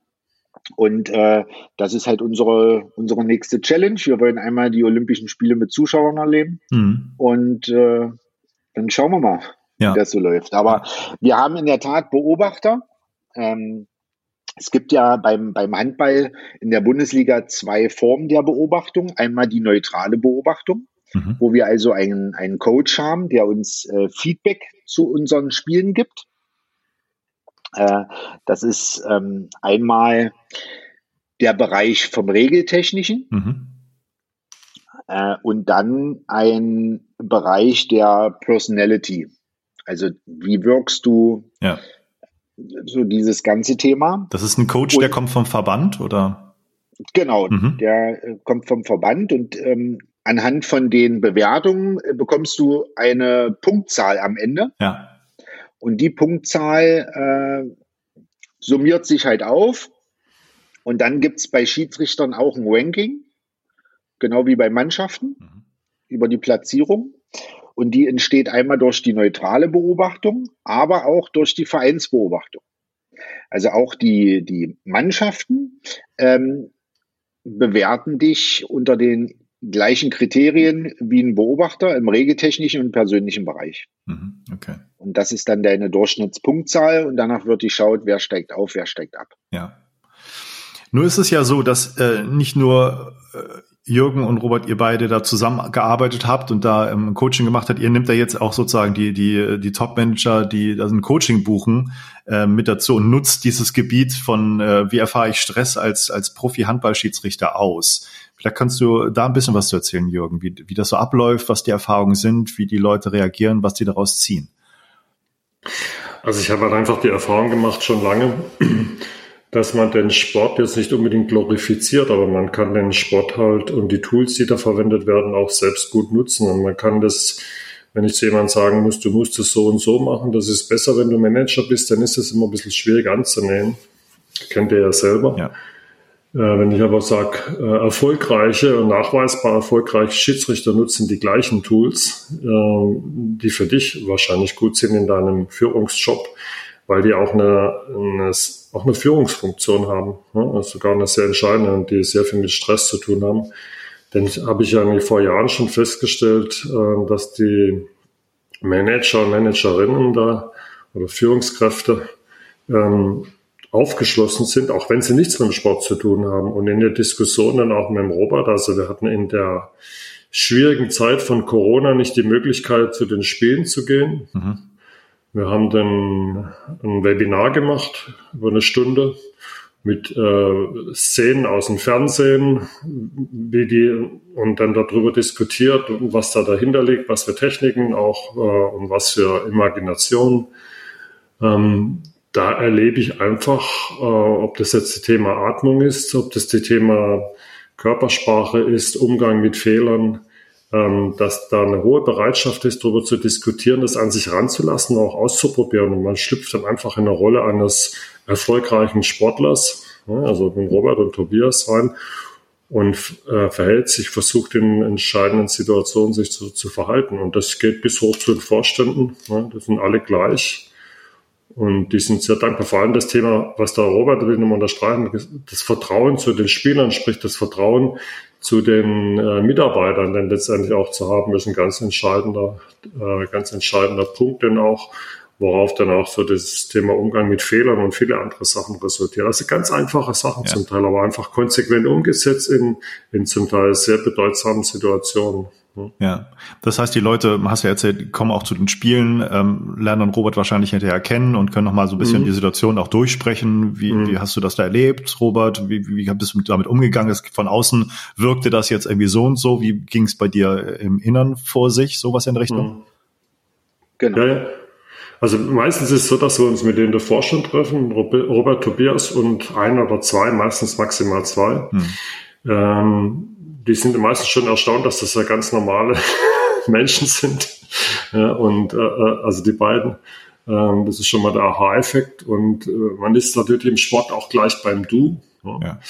Und äh, das ist halt unsere, unsere nächste Challenge. Wir wollen einmal die Olympischen Spiele mit Zuschauern erleben. Mhm. Und äh, dann schauen wir mal, ja. wie das so läuft. Aber wir haben in der Tat Beobachter. Ähm, es gibt ja beim, beim Handball in der Bundesliga zwei Formen der Beobachtung. Einmal die neutrale Beobachtung, mhm. wo wir also einen, einen Coach haben, der uns äh, Feedback zu unseren Spielen gibt. Äh, das ist ähm, einmal der Bereich vom Regeltechnischen mhm. äh, und dann ein Bereich der Personality. Also wie wirkst du ja. so dieses ganze Thema? Das ist ein Coach, und, der kommt vom Verband oder? Genau, mhm. der äh, kommt vom Verband und ähm, anhand von den Bewertungen äh, bekommst du eine Punktzahl am Ende. Ja. Und die Punktzahl äh, summiert sich halt auf. Und dann gibt es bei Schiedsrichtern auch ein Ranking, genau wie bei Mannschaften, mhm. über die Platzierung. Und die entsteht einmal durch die neutrale Beobachtung, aber auch durch die Vereinsbeobachtung. Also auch die, die Mannschaften ähm, bewerten dich unter den gleichen Kriterien wie ein Beobachter im regeltechnischen und persönlichen Bereich. Mhm, okay. Und das ist dann deine Durchschnittspunktzahl und danach wird geschaut, wer steigt auf, wer steigt ab. Ja. Nur ist es ja so, dass äh, nicht nur äh, Jürgen und Robert, ihr beide da zusammengearbeitet habt und da ähm, Coaching gemacht habt, ihr nehmt da jetzt auch sozusagen die, die, die Top-Manager, die da ein Coaching buchen, äh, mit dazu und nutzt dieses Gebiet von, äh, wie erfahre ich Stress als, als Profi-Handballschiedsrichter aus. Vielleicht kannst du da ein bisschen was zu erzählen, Jürgen, wie, wie das so abläuft, was die Erfahrungen sind, wie die Leute reagieren, was die daraus ziehen. Also ich habe halt einfach die Erfahrung gemacht, schon lange, dass man den Sport jetzt nicht unbedingt glorifiziert, aber man kann den Sport halt und die Tools, die da verwendet werden, auch selbst gut nutzen. Und man kann das, wenn ich zu jemandem sagen muss, du musst es so und so machen, das ist besser, wenn du Manager bist, dann ist es immer ein bisschen schwierig anzunehmen. Kennt ihr ja selber. Ja. Äh, wenn ich aber sage, äh, erfolgreiche und nachweisbar erfolgreiche Schiedsrichter nutzen die gleichen Tools, äh, die für dich wahrscheinlich gut sind in deinem Führungsjob, weil die auch eine, eine auch eine Führungsfunktion haben, ne? also sogar eine sehr entscheidende und die sehr viel mit Stress zu tun haben. Denn habe ich ja vor Jahren schon festgestellt, äh, dass die Manager und Managerinnen da oder Führungskräfte ähm, aufgeschlossen sind, auch wenn sie nichts mit dem Sport zu tun haben. Und in der Diskussion dann auch mit dem Robert, also wir hatten in der schwierigen Zeit von Corona nicht die Möglichkeit, zu den Spielen zu gehen. Mhm. Wir haben dann ein Webinar gemacht über eine Stunde mit äh, Szenen aus dem Fernsehen, wie die und dann darüber diskutiert, was da dahinter liegt, was für Techniken auch äh, und was für Imagination. Ähm, da erlebe ich einfach, äh, ob das jetzt das Thema Atmung ist, ob das das Thema Körpersprache ist, Umgang mit Fehlern, ähm, dass da eine hohe Bereitschaft ist, darüber zu diskutieren, das an sich ranzulassen, auch auszuprobieren. Und man schlüpft dann einfach in eine Rolle eines erfolgreichen Sportlers, also mit Robert und Tobias rein und äh, verhält sich, versucht in entscheidenden Situationen sich zu, zu verhalten. Und das geht bis hoch zu den Vorständen. Ne? Das sind alle gleich. Und die sind sehr dankbar. Vor allem das Thema, was der Robert will nochmal unterstreichen, das Vertrauen zu den Spielern, sprich das Vertrauen zu den äh, Mitarbeitern denn letztendlich auch zu haben, ist ein ganz entscheidender, äh, ganz entscheidender Punkt, denn auch, worauf dann auch so das Thema Umgang mit Fehlern und viele andere Sachen resultiert. Also ganz einfache Sachen ja. zum Teil, aber einfach konsequent umgesetzt in, in zum Teil sehr bedeutsamen Situationen. Ja, das heißt, die Leute, hast du ja erzählt, kommen auch zu den Spielen, ähm, lernen dann Robert wahrscheinlich hinterher kennen und können noch mal so ein bisschen mhm. die Situation auch durchsprechen. Wie, mhm. wie hast du das da erlebt, Robert? Wie, wie, wie bist du damit umgegangen? Es, von außen wirkte das jetzt irgendwie so und so. Wie ging es bei dir im Innern vor sich, sowas in Richtung? Mhm. Genau. Ja, ja. Also meistens ist es so, dass wir uns mit denen der Vorstand treffen, Robert, Tobias und ein oder zwei, meistens maximal zwei. Mhm. Ähm, die sind meistens schon erstaunt, dass das ja ganz normale Menschen sind. Ja, und äh, äh, also die beiden, ähm, das ist schon mal der Aha-Effekt. Und äh, man ist natürlich im Sport auch gleich beim Du. Ja. ja.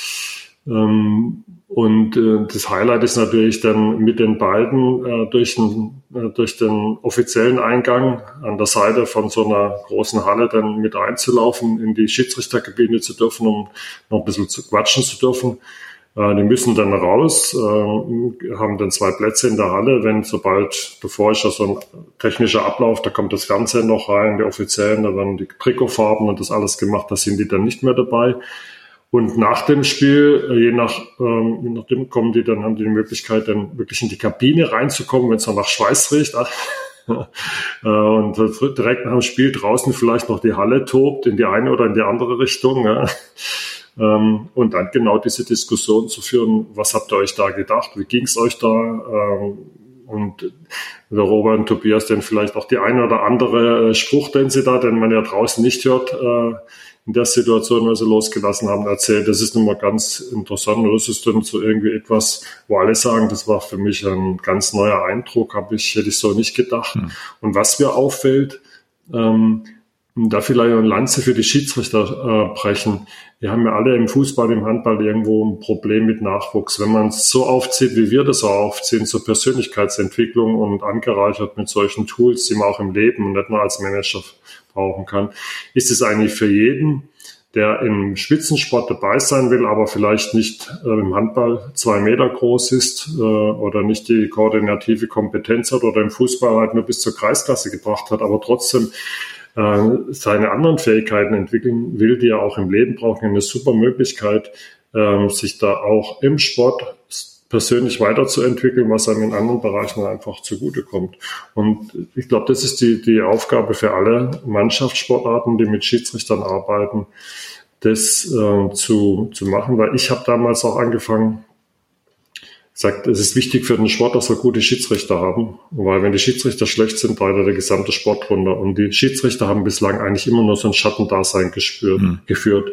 Ähm, und äh, das Highlight ist natürlich dann mit den beiden äh, durch, den, äh, durch den offiziellen Eingang an der Seite von so einer großen Halle dann mit einzulaufen, in die Schiedsrichterkabine zu dürfen, um noch ein bisschen zu quatschen zu dürfen. Äh, die müssen dann raus, äh, haben dann zwei Plätze in der Halle. Wenn sobald, bevor ja so ein technischer Ablauf, da kommt das Fernsehen noch rein, die Offiziellen, da werden die Trikotfarben und das alles gemacht, da sind die dann nicht mehr dabei. Und nach dem Spiel, äh, je nach, ähm, je nachdem kommen die, dann haben die die Möglichkeit, dann wirklich in die Kabine reinzukommen, wenn es noch nach Schweiß riecht. Äh, und direkt nach dem Spiel draußen vielleicht noch die Halle tobt in die eine oder in die andere Richtung. Ähm, und dann genau diese Diskussion zu führen, was habt ihr euch da gedacht, wie ging es euch da? Ähm, und der Robert und Tobias dann vielleicht auch die eine oder andere äh, Spruch, den sie da, den man ja draußen nicht hört, in der Situation, als sie losgelassen haben, erzählt. Das ist nun mal ganz interessant. Und das ist dann so irgendwie etwas, wo alle sagen, das war für mich ein ganz neuer Eindruck, habe ich, hätte ich so nicht gedacht. Hm. Und was mir auffällt, ähm, da vielleicht eine Lanze für die Schiedsrichter äh, brechen. Wir haben ja alle im Fußball, im Handball irgendwo ein Problem mit Nachwuchs. Wenn man es so aufzieht, wie wir das so aufziehen, zur Persönlichkeitsentwicklung und angereichert mit solchen Tools, die man auch im Leben und nicht nur als Manager brauchen kann, ist es eigentlich für jeden, der im Spitzensport dabei sein will, aber vielleicht nicht äh, im Handball zwei Meter groß ist äh, oder nicht die koordinative Kompetenz hat oder im Fußball halt nur bis zur Kreisklasse gebracht hat, aber trotzdem äh, seine anderen Fähigkeiten entwickeln will, die er auch im Leben braucht, eine super Möglichkeit, äh, sich da auch im Sport persönlich weiterzuentwickeln, was einem in anderen Bereichen einfach zugutekommt. Und ich glaube, das ist die, die Aufgabe für alle Mannschaftssportarten, die mit Schiedsrichtern arbeiten, das äh, zu, zu machen, weil ich habe damals auch angefangen, sagt, es ist wichtig für den Sport, dass wir gute Schiedsrichter haben, weil wenn die Schiedsrichter schlecht sind, leidet der gesamte Sport runter. Und die Schiedsrichter haben bislang eigentlich immer nur so ein Schattendasein gespürt, mhm. geführt.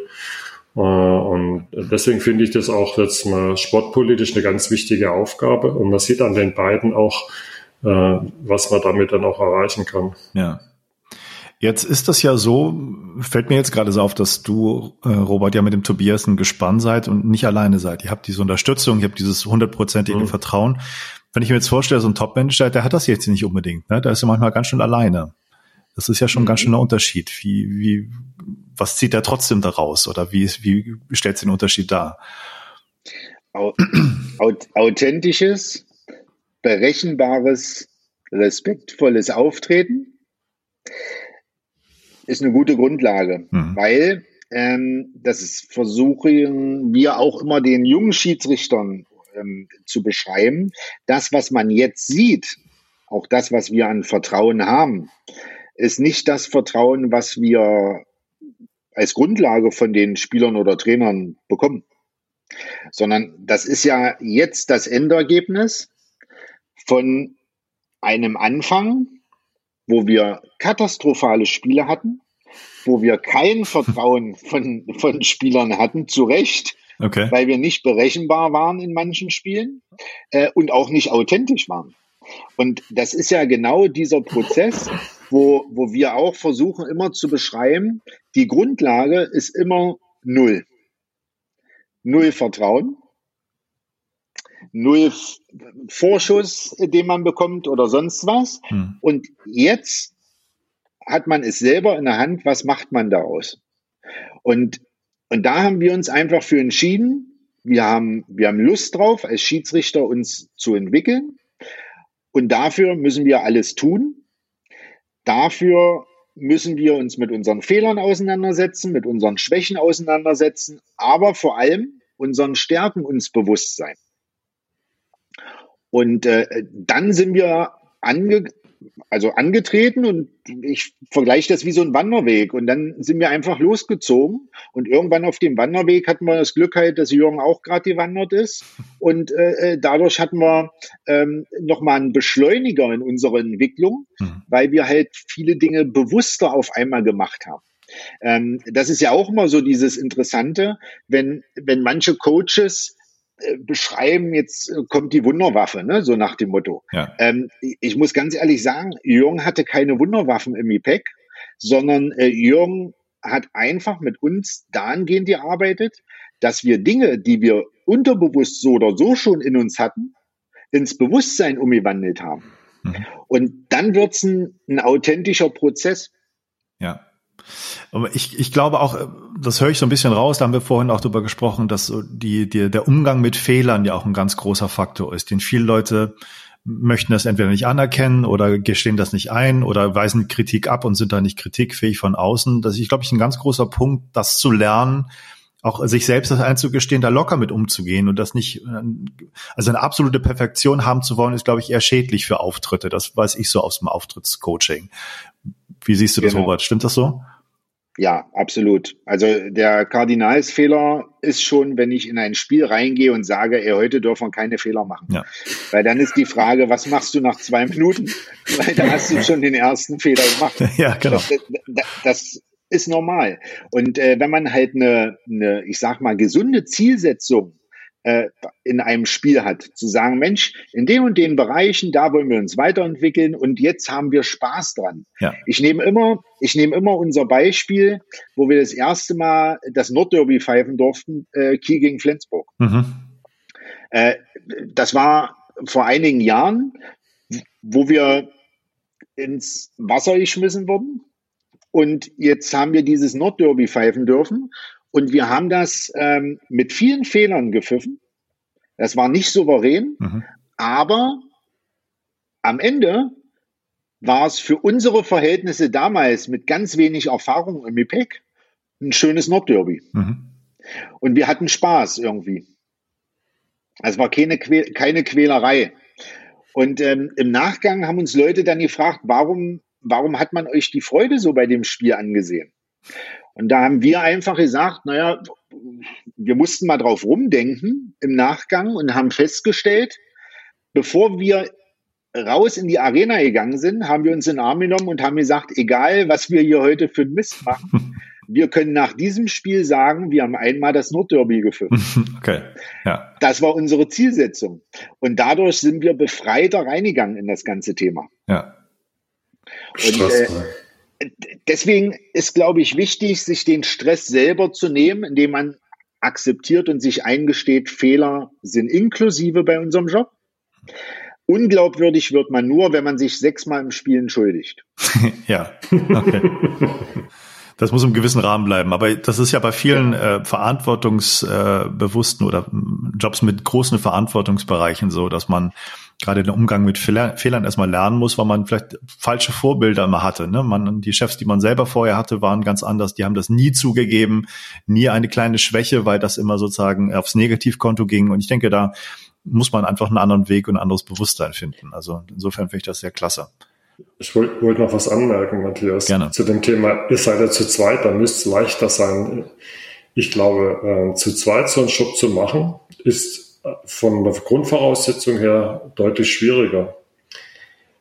Äh, und deswegen finde ich das auch jetzt mal sportpolitisch eine ganz wichtige Aufgabe. Und man sieht an den beiden auch, äh, was man damit dann auch erreichen kann. Ja. Jetzt ist das ja so, fällt mir jetzt gerade so auf, dass du, äh, Robert, ja mit dem Tobias ein Gespann seid und nicht alleine seid. Ihr habt diese Unterstützung, ihr habt dieses hundertprozentige mhm. Vertrauen. Wenn ich mir jetzt vorstelle, so ein Top-Manager, der hat das jetzt nicht unbedingt. Ne? Da ist er manchmal ganz schön alleine. Das ist ja schon mhm. ganz schön ein Unterschied. Wie, wie, was zieht er trotzdem daraus oder wie, wie stellt es den Unterschied dar? Authentisches, berechenbares, respektvolles Auftreten ist eine gute Grundlage, mhm. weil ähm, das versuchen wir auch immer den jungen Schiedsrichtern ähm, zu beschreiben. Das, was man jetzt sieht, auch das, was wir an Vertrauen haben, ist nicht das Vertrauen, was wir als Grundlage von den Spielern oder Trainern bekommen, sondern das ist ja jetzt das Endergebnis von einem Anfang, wo wir katastrophale Spiele hatten, wo wir kein Vertrauen von, von Spielern hatten, zu Recht, okay. weil wir nicht berechenbar waren in manchen Spielen äh, und auch nicht authentisch waren. Und das ist ja genau dieser Prozess, wo, wo wir auch versuchen immer zu beschreiben, die Grundlage ist immer null. Null Vertrauen, null Vorschuss, den man bekommt oder sonst was. Hm. Und jetzt hat man es selber in der Hand, was macht man daraus? Und, und da haben wir uns einfach für entschieden. Wir haben, wir haben Lust drauf, als Schiedsrichter uns zu entwickeln. Und dafür müssen wir alles tun. Dafür müssen wir uns mit unseren Fehlern auseinandersetzen, mit unseren Schwächen auseinandersetzen, aber vor allem unseren Stärken uns bewusst sein. Und äh, dann sind wir ange also angetreten und ich vergleiche das wie so ein Wanderweg. Und dann sind wir einfach losgezogen. Und irgendwann auf dem Wanderweg hatten wir das Glück halt, dass Jürgen auch gerade gewandert ist. Und äh, äh, dadurch hatten wir ähm, nochmal einen Beschleuniger in unserer Entwicklung, mhm. weil wir halt viele Dinge bewusster auf einmal gemacht haben. Ähm, das ist ja auch immer so dieses Interessante, wenn, wenn manche Coaches beschreiben, jetzt äh, kommt die Wunderwaffe, ne? so nach dem Motto. Ja. Ähm, ich muss ganz ehrlich sagen, Jürgen hatte keine Wunderwaffen im IPEC, sondern äh, Jürgen hat einfach mit uns dahingehend gearbeitet, dass wir Dinge, die wir unterbewusst so oder so schon in uns hatten, ins Bewusstsein umgewandelt haben. Mhm. Und dann wird's ein, ein authentischer Prozess. Ja. Aber ich, ich glaube auch, das höre ich so ein bisschen raus, da haben wir vorhin auch drüber gesprochen, dass die, die, der Umgang mit Fehlern ja auch ein ganz großer Faktor ist, den viele Leute möchten das entweder nicht anerkennen oder gestehen das nicht ein oder weisen Kritik ab und sind da nicht kritikfähig von außen. Das ist, glaube ich, ein ganz großer Punkt, das zu lernen, auch sich selbst das einzugestehen, da locker mit umzugehen und das nicht, also eine absolute Perfektion haben zu wollen, ist, glaube ich, eher schädlich für Auftritte. Das weiß ich so aus dem Auftrittscoaching. Wie siehst du das, genau. Robert? Stimmt das so? Ja, absolut. Also der Kardinalsfehler ist schon, wenn ich in ein Spiel reingehe und sage, ey, heute dürfen wir keine Fehler machen. Ja. Weil dann ist die Frage, was machst du nach zwei Minuten? Weil da hast du schon den ersten Fehler gemacht. Ja, genau. Das, das, das ist normal. Und äh, wenn man halt eine, eine, ich sag mal, gesunde Zielsetzung äh, in einem Spiel hat, zu sagen, Mensch, in den und den Bereichen, da wollen wir uns weiterentwickeln und jetzt haben wir Spaß dran. Ja. Ich nehme immer, ich nehme immer unser Beispiel, wo wir das erste Mal das Nordderby pfeifen durften, äh, Kiel gegen Flensburg. Mhm. Äh, das war vor einigen Jahren, wo wir ins Wasser geschmissen wurden. Und jetzt haben wir dieses Nordderby pfeifen dürfen. Und wir haben das ähm, mit vielen Fehlern gepfiffen. Das war nicht souverän, mhm. aber am Ende war es für unsere Verhältnisse damals mit ganz wenig Erfahrung im IPEC ein schönes Nordderby. Mhm. Und wir hatten Spaß irgendwie. Es war keine, que keine Quälerei. Und ähm, im Nachgang haben uns Leute dann gefragt, warum, warum hat man euch die Freude so bei dem Spiel angesehen? Und da haben wir einfach gesagt, naja, wir mussten mal drauf rumdenken im Nachgang und haben festgestellt, bevor wir raus in die Arena gegangen sind, haben wir uns in den Arm genommen und haben gesagt, egal was wir hier heute für Mist machen, wir können nach diesem Spiel sagen, wir haben einmal das Nordderby geführt. Okay. Ja. Das war unsere Zielsetzung. Und dadurch sind wir befreiter reingegangen in das ganze Thema. Ja. Und, äh, deswegen ist, glaube ich, wichtig, sich den Stress selber zu nehmen, indem man akzeptiert und sich eingesteht, Fehler sind inklusive bei unserem Job. Unglaubwürdig wird man nur, wenn man sich sechsmal im Spiel entschuldigt. ja, okay. Das muss im gewissen Rahmen bleiben. Aber das ist ja bei vielen äh, verantwortungsbewussten oder Jobs mit großen Verantwortungsbereichen so, dass man gerade den Umgang mit Fehler, Fehlern erstmal lernen muss, weil man vielleicht falsche Vorbilder immer hatte. Ne? Man, die Chefs, die man selber vorher hatte, waren ganz anders. Die haben das nie zugegeben, nie eine kleine Schwäche, weil das immer sozusagen aufs Negativkonto ging. Und ich denke, da muss man einfach einen anderen Weg und ein anderes Bewusstsein finden. Also insofern finde ich das sehr klasse. Ich wollte wollt noch was anmerken, Matthias, Gerne. zu dem Thema, ihr seid ja zu zweit, da müsste es leichter sein. Ich glaube, äh, zu zweit so einen Job zu machen, ist von der Grundvoraussetzung her deutlich schwieriger.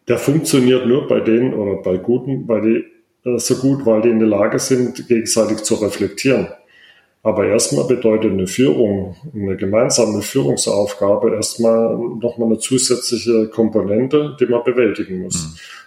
Der funktioniert nur bei denen oder bei Guten, weil die äh, so gut, weil die in der Lage sind, gegenseitig zu reflektieren. Aber erstmal bedeutet eine Führung, eine gemeinsame Führungsaufgabe erstmal nochmal eine zusätzliche Komponente, die man bewältigen muss.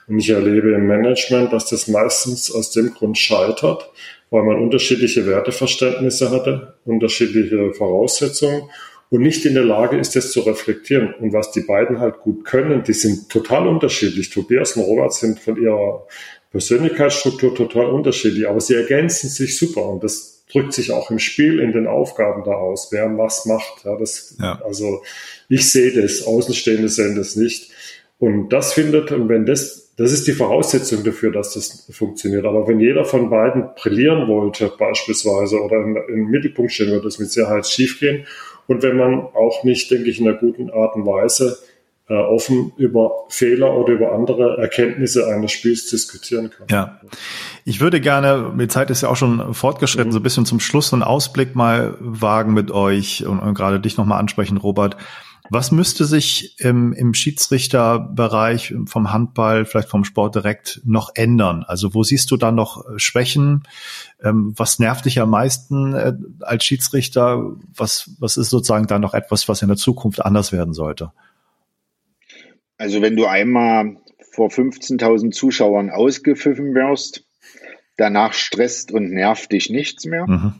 Mhm. Und ich erlebe im Management, dass das meistens aus dem Grund scheitert, weil man unterschiedliche Werteverständnisse hatte, unterschiedliche Voraussetzungen und nicht in der Lage ist, das zu reflektieren. Und was die beiden halt gut können, die sind total unterschiedlich. Tobias und Robert sind von ihrer Persönlichkeitsstruktur total unterschiedlich, aber sie ergänzen sich super und das drückt sich auch im Spiel in den Aufgaben da aus, wer was macht. Ja, das, ja. Also ich sehe das, Außenstehende sehen das nicht. Und das findet, und wenn das, das ist die Voraussetzung dafür, dass das funktioniert. Aber wenn jeder von beiden brillieren wollte, beispielsweise, oder im Mittelpunkt stehen, würde das mit Sicherheit schiefgehen. Und wenn man auch nicht, denke ich, in einer guten Art und Weise äh, offen über Fehler oder über andere Erkenntnisse eines Spiels diskutieren kann. Ja, ich würde gerne, die Zeit ist ja auch schon fortgeschritten, mhm. so ein bisschen zum Schluss einen Ausblick mal wagen mit euch und, und gerade dich nochmal ansprechen, Robert. Was müsste sich im, im Schiedsrichterbereich vom Handball, vielleicht vom Sport direkt noch ändern? Also wo siehst du da noch äh, Schwächen? Ähm, was nervt dich am meisten äh, als Schiedsrichter? Was, was ist sozusagen da noch etwas, was in der Zukunft anders werden sollte? Also wenn du einmal vor 15.000 Zuschauern ausgepfiffen wirst, danach stresst und nervt dich nichts mehr. Mhm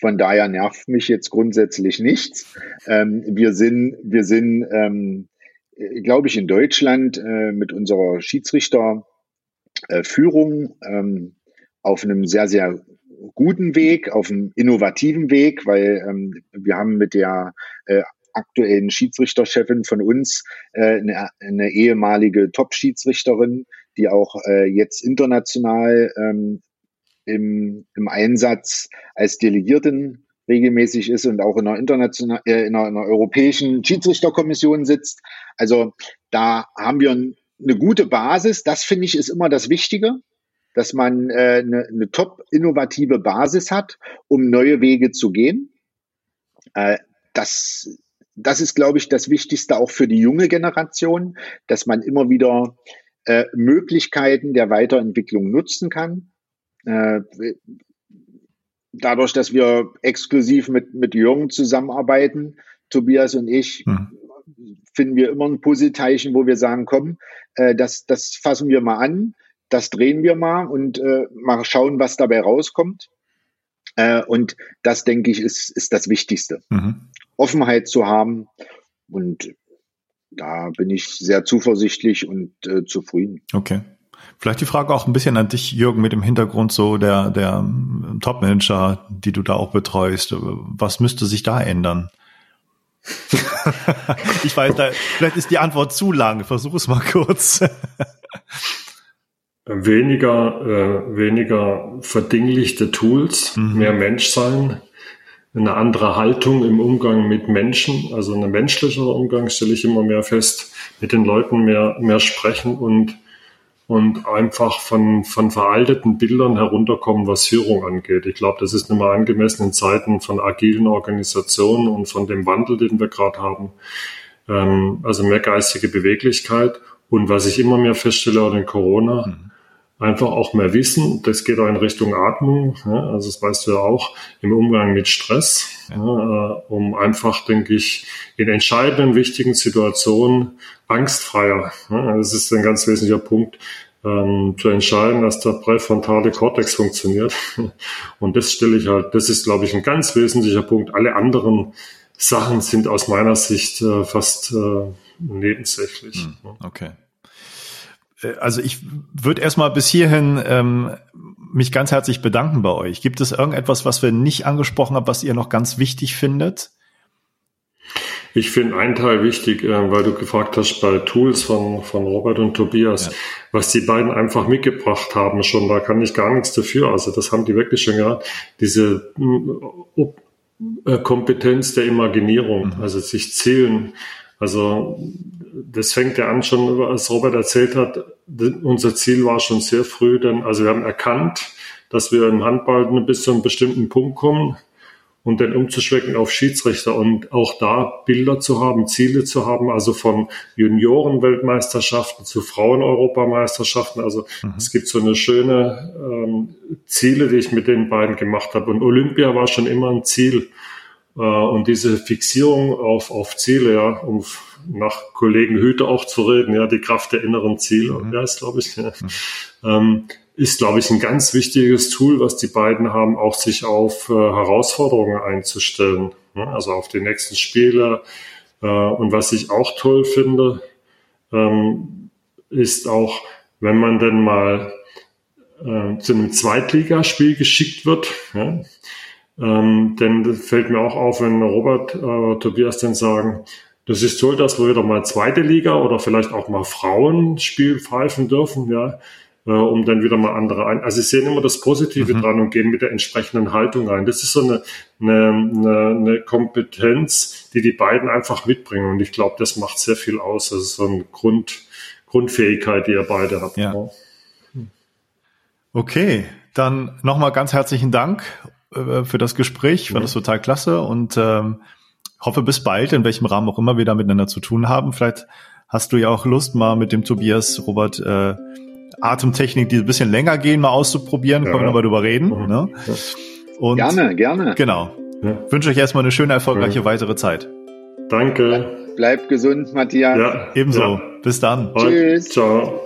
Von daher nervt mich jetzt grundsätzlich nichts. Ähm, wir sind, wir sind, ähm, glaube ich, in Deutschland äh, mit unserer Schiedsrichterführung ähm, auf einem sehr, sehr guten Weg, auf einem innovativen Weg, weil ähm, wir haben mit der äh, aktuellen Schiedsrichterchefin von uns äh, eine, eine ehemalige Top-Schiedsrichterin, die auch äh, jetzt international ähm, im, im Einsatz als Delegierten regelmäßig ist und auch in einer internationalen, äh, in, einer, in einer europäischen Schiedsrichterkommission sitzt. Also da haben wir eine gute Basis. Das finde ich ist immer das Wichtige, dass man äh, eine, eine top innovative Basis hat, um neue Wege zu gehen. Äh, das das ist, glaube ich, das Wichtigste auch für die junge Generation, dass man immer wieder äh, Möglichkeiten der Weiterentwicklung nutzen kann. Äh, dadurch, dass wir exklusiv mit, mit Jürgen zusammenarbeiten, Tobias und ich, mhm. finden wir immer ein Puzzleteilchen, wo wir sagen, komm, äh, das, das fassen wir mal an, das drehen wir mal und äh, mal schauen, was dabei rauskommt. Äh, und das, denke ich, ist, ist das Wichtigste. Mhm. Offenheit zu haben. Und da bin ich sehr zuversichtlich und äh, zufrieden. Okay. Vielleicht die Frage auch ein bisschen an dich, Jürgen, mit dem Hintergrund so der, der Top-Manager, die du da auch betreust. Was müsste sich da ändern? ich weiß, da, vielleicht ist die Antwort zu lang. Versuch es mal kurz. weniger, äh, weniger verdinglichte Tools, mhm. mehr Mensch sein, eine andere Haltung im Umgang mit Menschen, also ein menschlicherer Umgang stelle ich immer mehr fest, mit den Leuten mehr, mehr sprechen und, und einfach von, von veralteten Bildern herunterkommen, was Führung angeht. Ich glaube, das ist nicht mehr angemessen in Zeiten von agilen Organisationen und von dem Wandel, den wir gerade haben. Ähm, also mehr geistige Beweglichkeit. Und was ich immer mehr feststelle, auch in Corona, mhm einfach auch mehr wissen. Das geht auch in Richtung Atmung. Ja, also das weißt du ja auch im Umgang mit Stress, ja, äh, um einfach, denke ich, in entscheidenden, wichtigen Situationen angstfreier. Das ist ein ganz wesentlicher Punkt. Ähm, zu entscheiden, dass der präfrontale Kortex funktioniert. Und das stelle ich halt, das ist, glaube ich, ein ganz wesentlicher Punkt. Alle anderen Sachen sind aus meiner Sicht äh, fast äh, nebensächlich. Hm, okay. Äh, also ich würde erstmal bis hierhin ähm, mich ganz herzlich bedanken bei euch. Gibt es irgendetwas, was wir nicht angesprochen haben, was ihr noch ganz wichtig findet? Ich finde einen Teil wichtig, äh, weil du gefragt hast bei Tools von, von Robert und Tobias, ja. was die beiden einfach mitgebracht haben schon, da kann ich gar nichts dafür. Also das haben die wirklich schon gehabt. Diese äh, Kompetenz der Imaginierung, mhm. also sich zählen. Also das fängt ja an schon, als Robert erzählt hat, unser Ziel war schon sehr früh, denn also wir haben erkannt, dass wir im Handball bis zu einem bestimmten Punkt kommen und dann umzuschwecken auf Schiedsrichter und auch da Bilder zu haben, Ziele zu haben, also von Junioren-Weltmeisterschaften zu Frauen-Europameisterschaften. Also mhm. es gibt so eine schöne ähm, Ziele, die ich mit den beiden gemacht habe. Und Olympia war schon immer ein Ziel. Äh, und diese Fixierung auf, auf Ziele, ja, um nach Kollegen Hüte auch zu reden, ja, die Kraft der inneren Ziele, mhm. ja, ist, glaube ich, ja, mhm. ähm, ist, glaube ich, ein ganz wichtiges Tool, was die beiden haben, auch sich auf äh, Herausforderungen einzustellen, ne? also auf die nächsten Spiele. Äh, und was ich auch toll finde, ähm, ist auch, wenn man denn mal äh, zu einem Zweitligaspiel geschickt wird, ja, ähm, denn fällt mir auch auf, wenn Robert äh, Tobias dann sagen, das ist toll, dass wir wieder mal zweite Liga oder vielleicht auch mal Frauenspiel pfeifen dürfen, ja, äh, um dann wieder mal andere ein. Also sie sehen immer das Positive mhm. dran und gehen mit der entsprechenden Haltung rein. Das ist so eine, eine, eine, eine Kompetenz, die die beiden einfach mitbringen. Und ich glaube, das macht sehr viel aus. Das ist so eine Grund, Grundfähigkeit, die ihr beide habt. Ja. Okay, dann nochmal ganz herzlichen Dank äh, für das Gespräch. Ich fand das total klasse und ähm, hoffe bis bald, in welchem Rahmen auch immer wir da miteinander zu tun haben. Vielleicht hast du ja auch Lust, mal mit dem Tobias Robert äh, Atemtechnik, die ein bisschen länger gehen, mal auszuprobieren. Ja. Können wir darüber reden. Mhm. Ne? Und gerne, gerne. Genau. Ja. Wünsche euch erstmal eine schöne, erfolgreiche ja. weitere Zeit. Danke. Bleib gesund, Matthias. Ja. Ebenso. Bis dann. Tschüss. Ciao.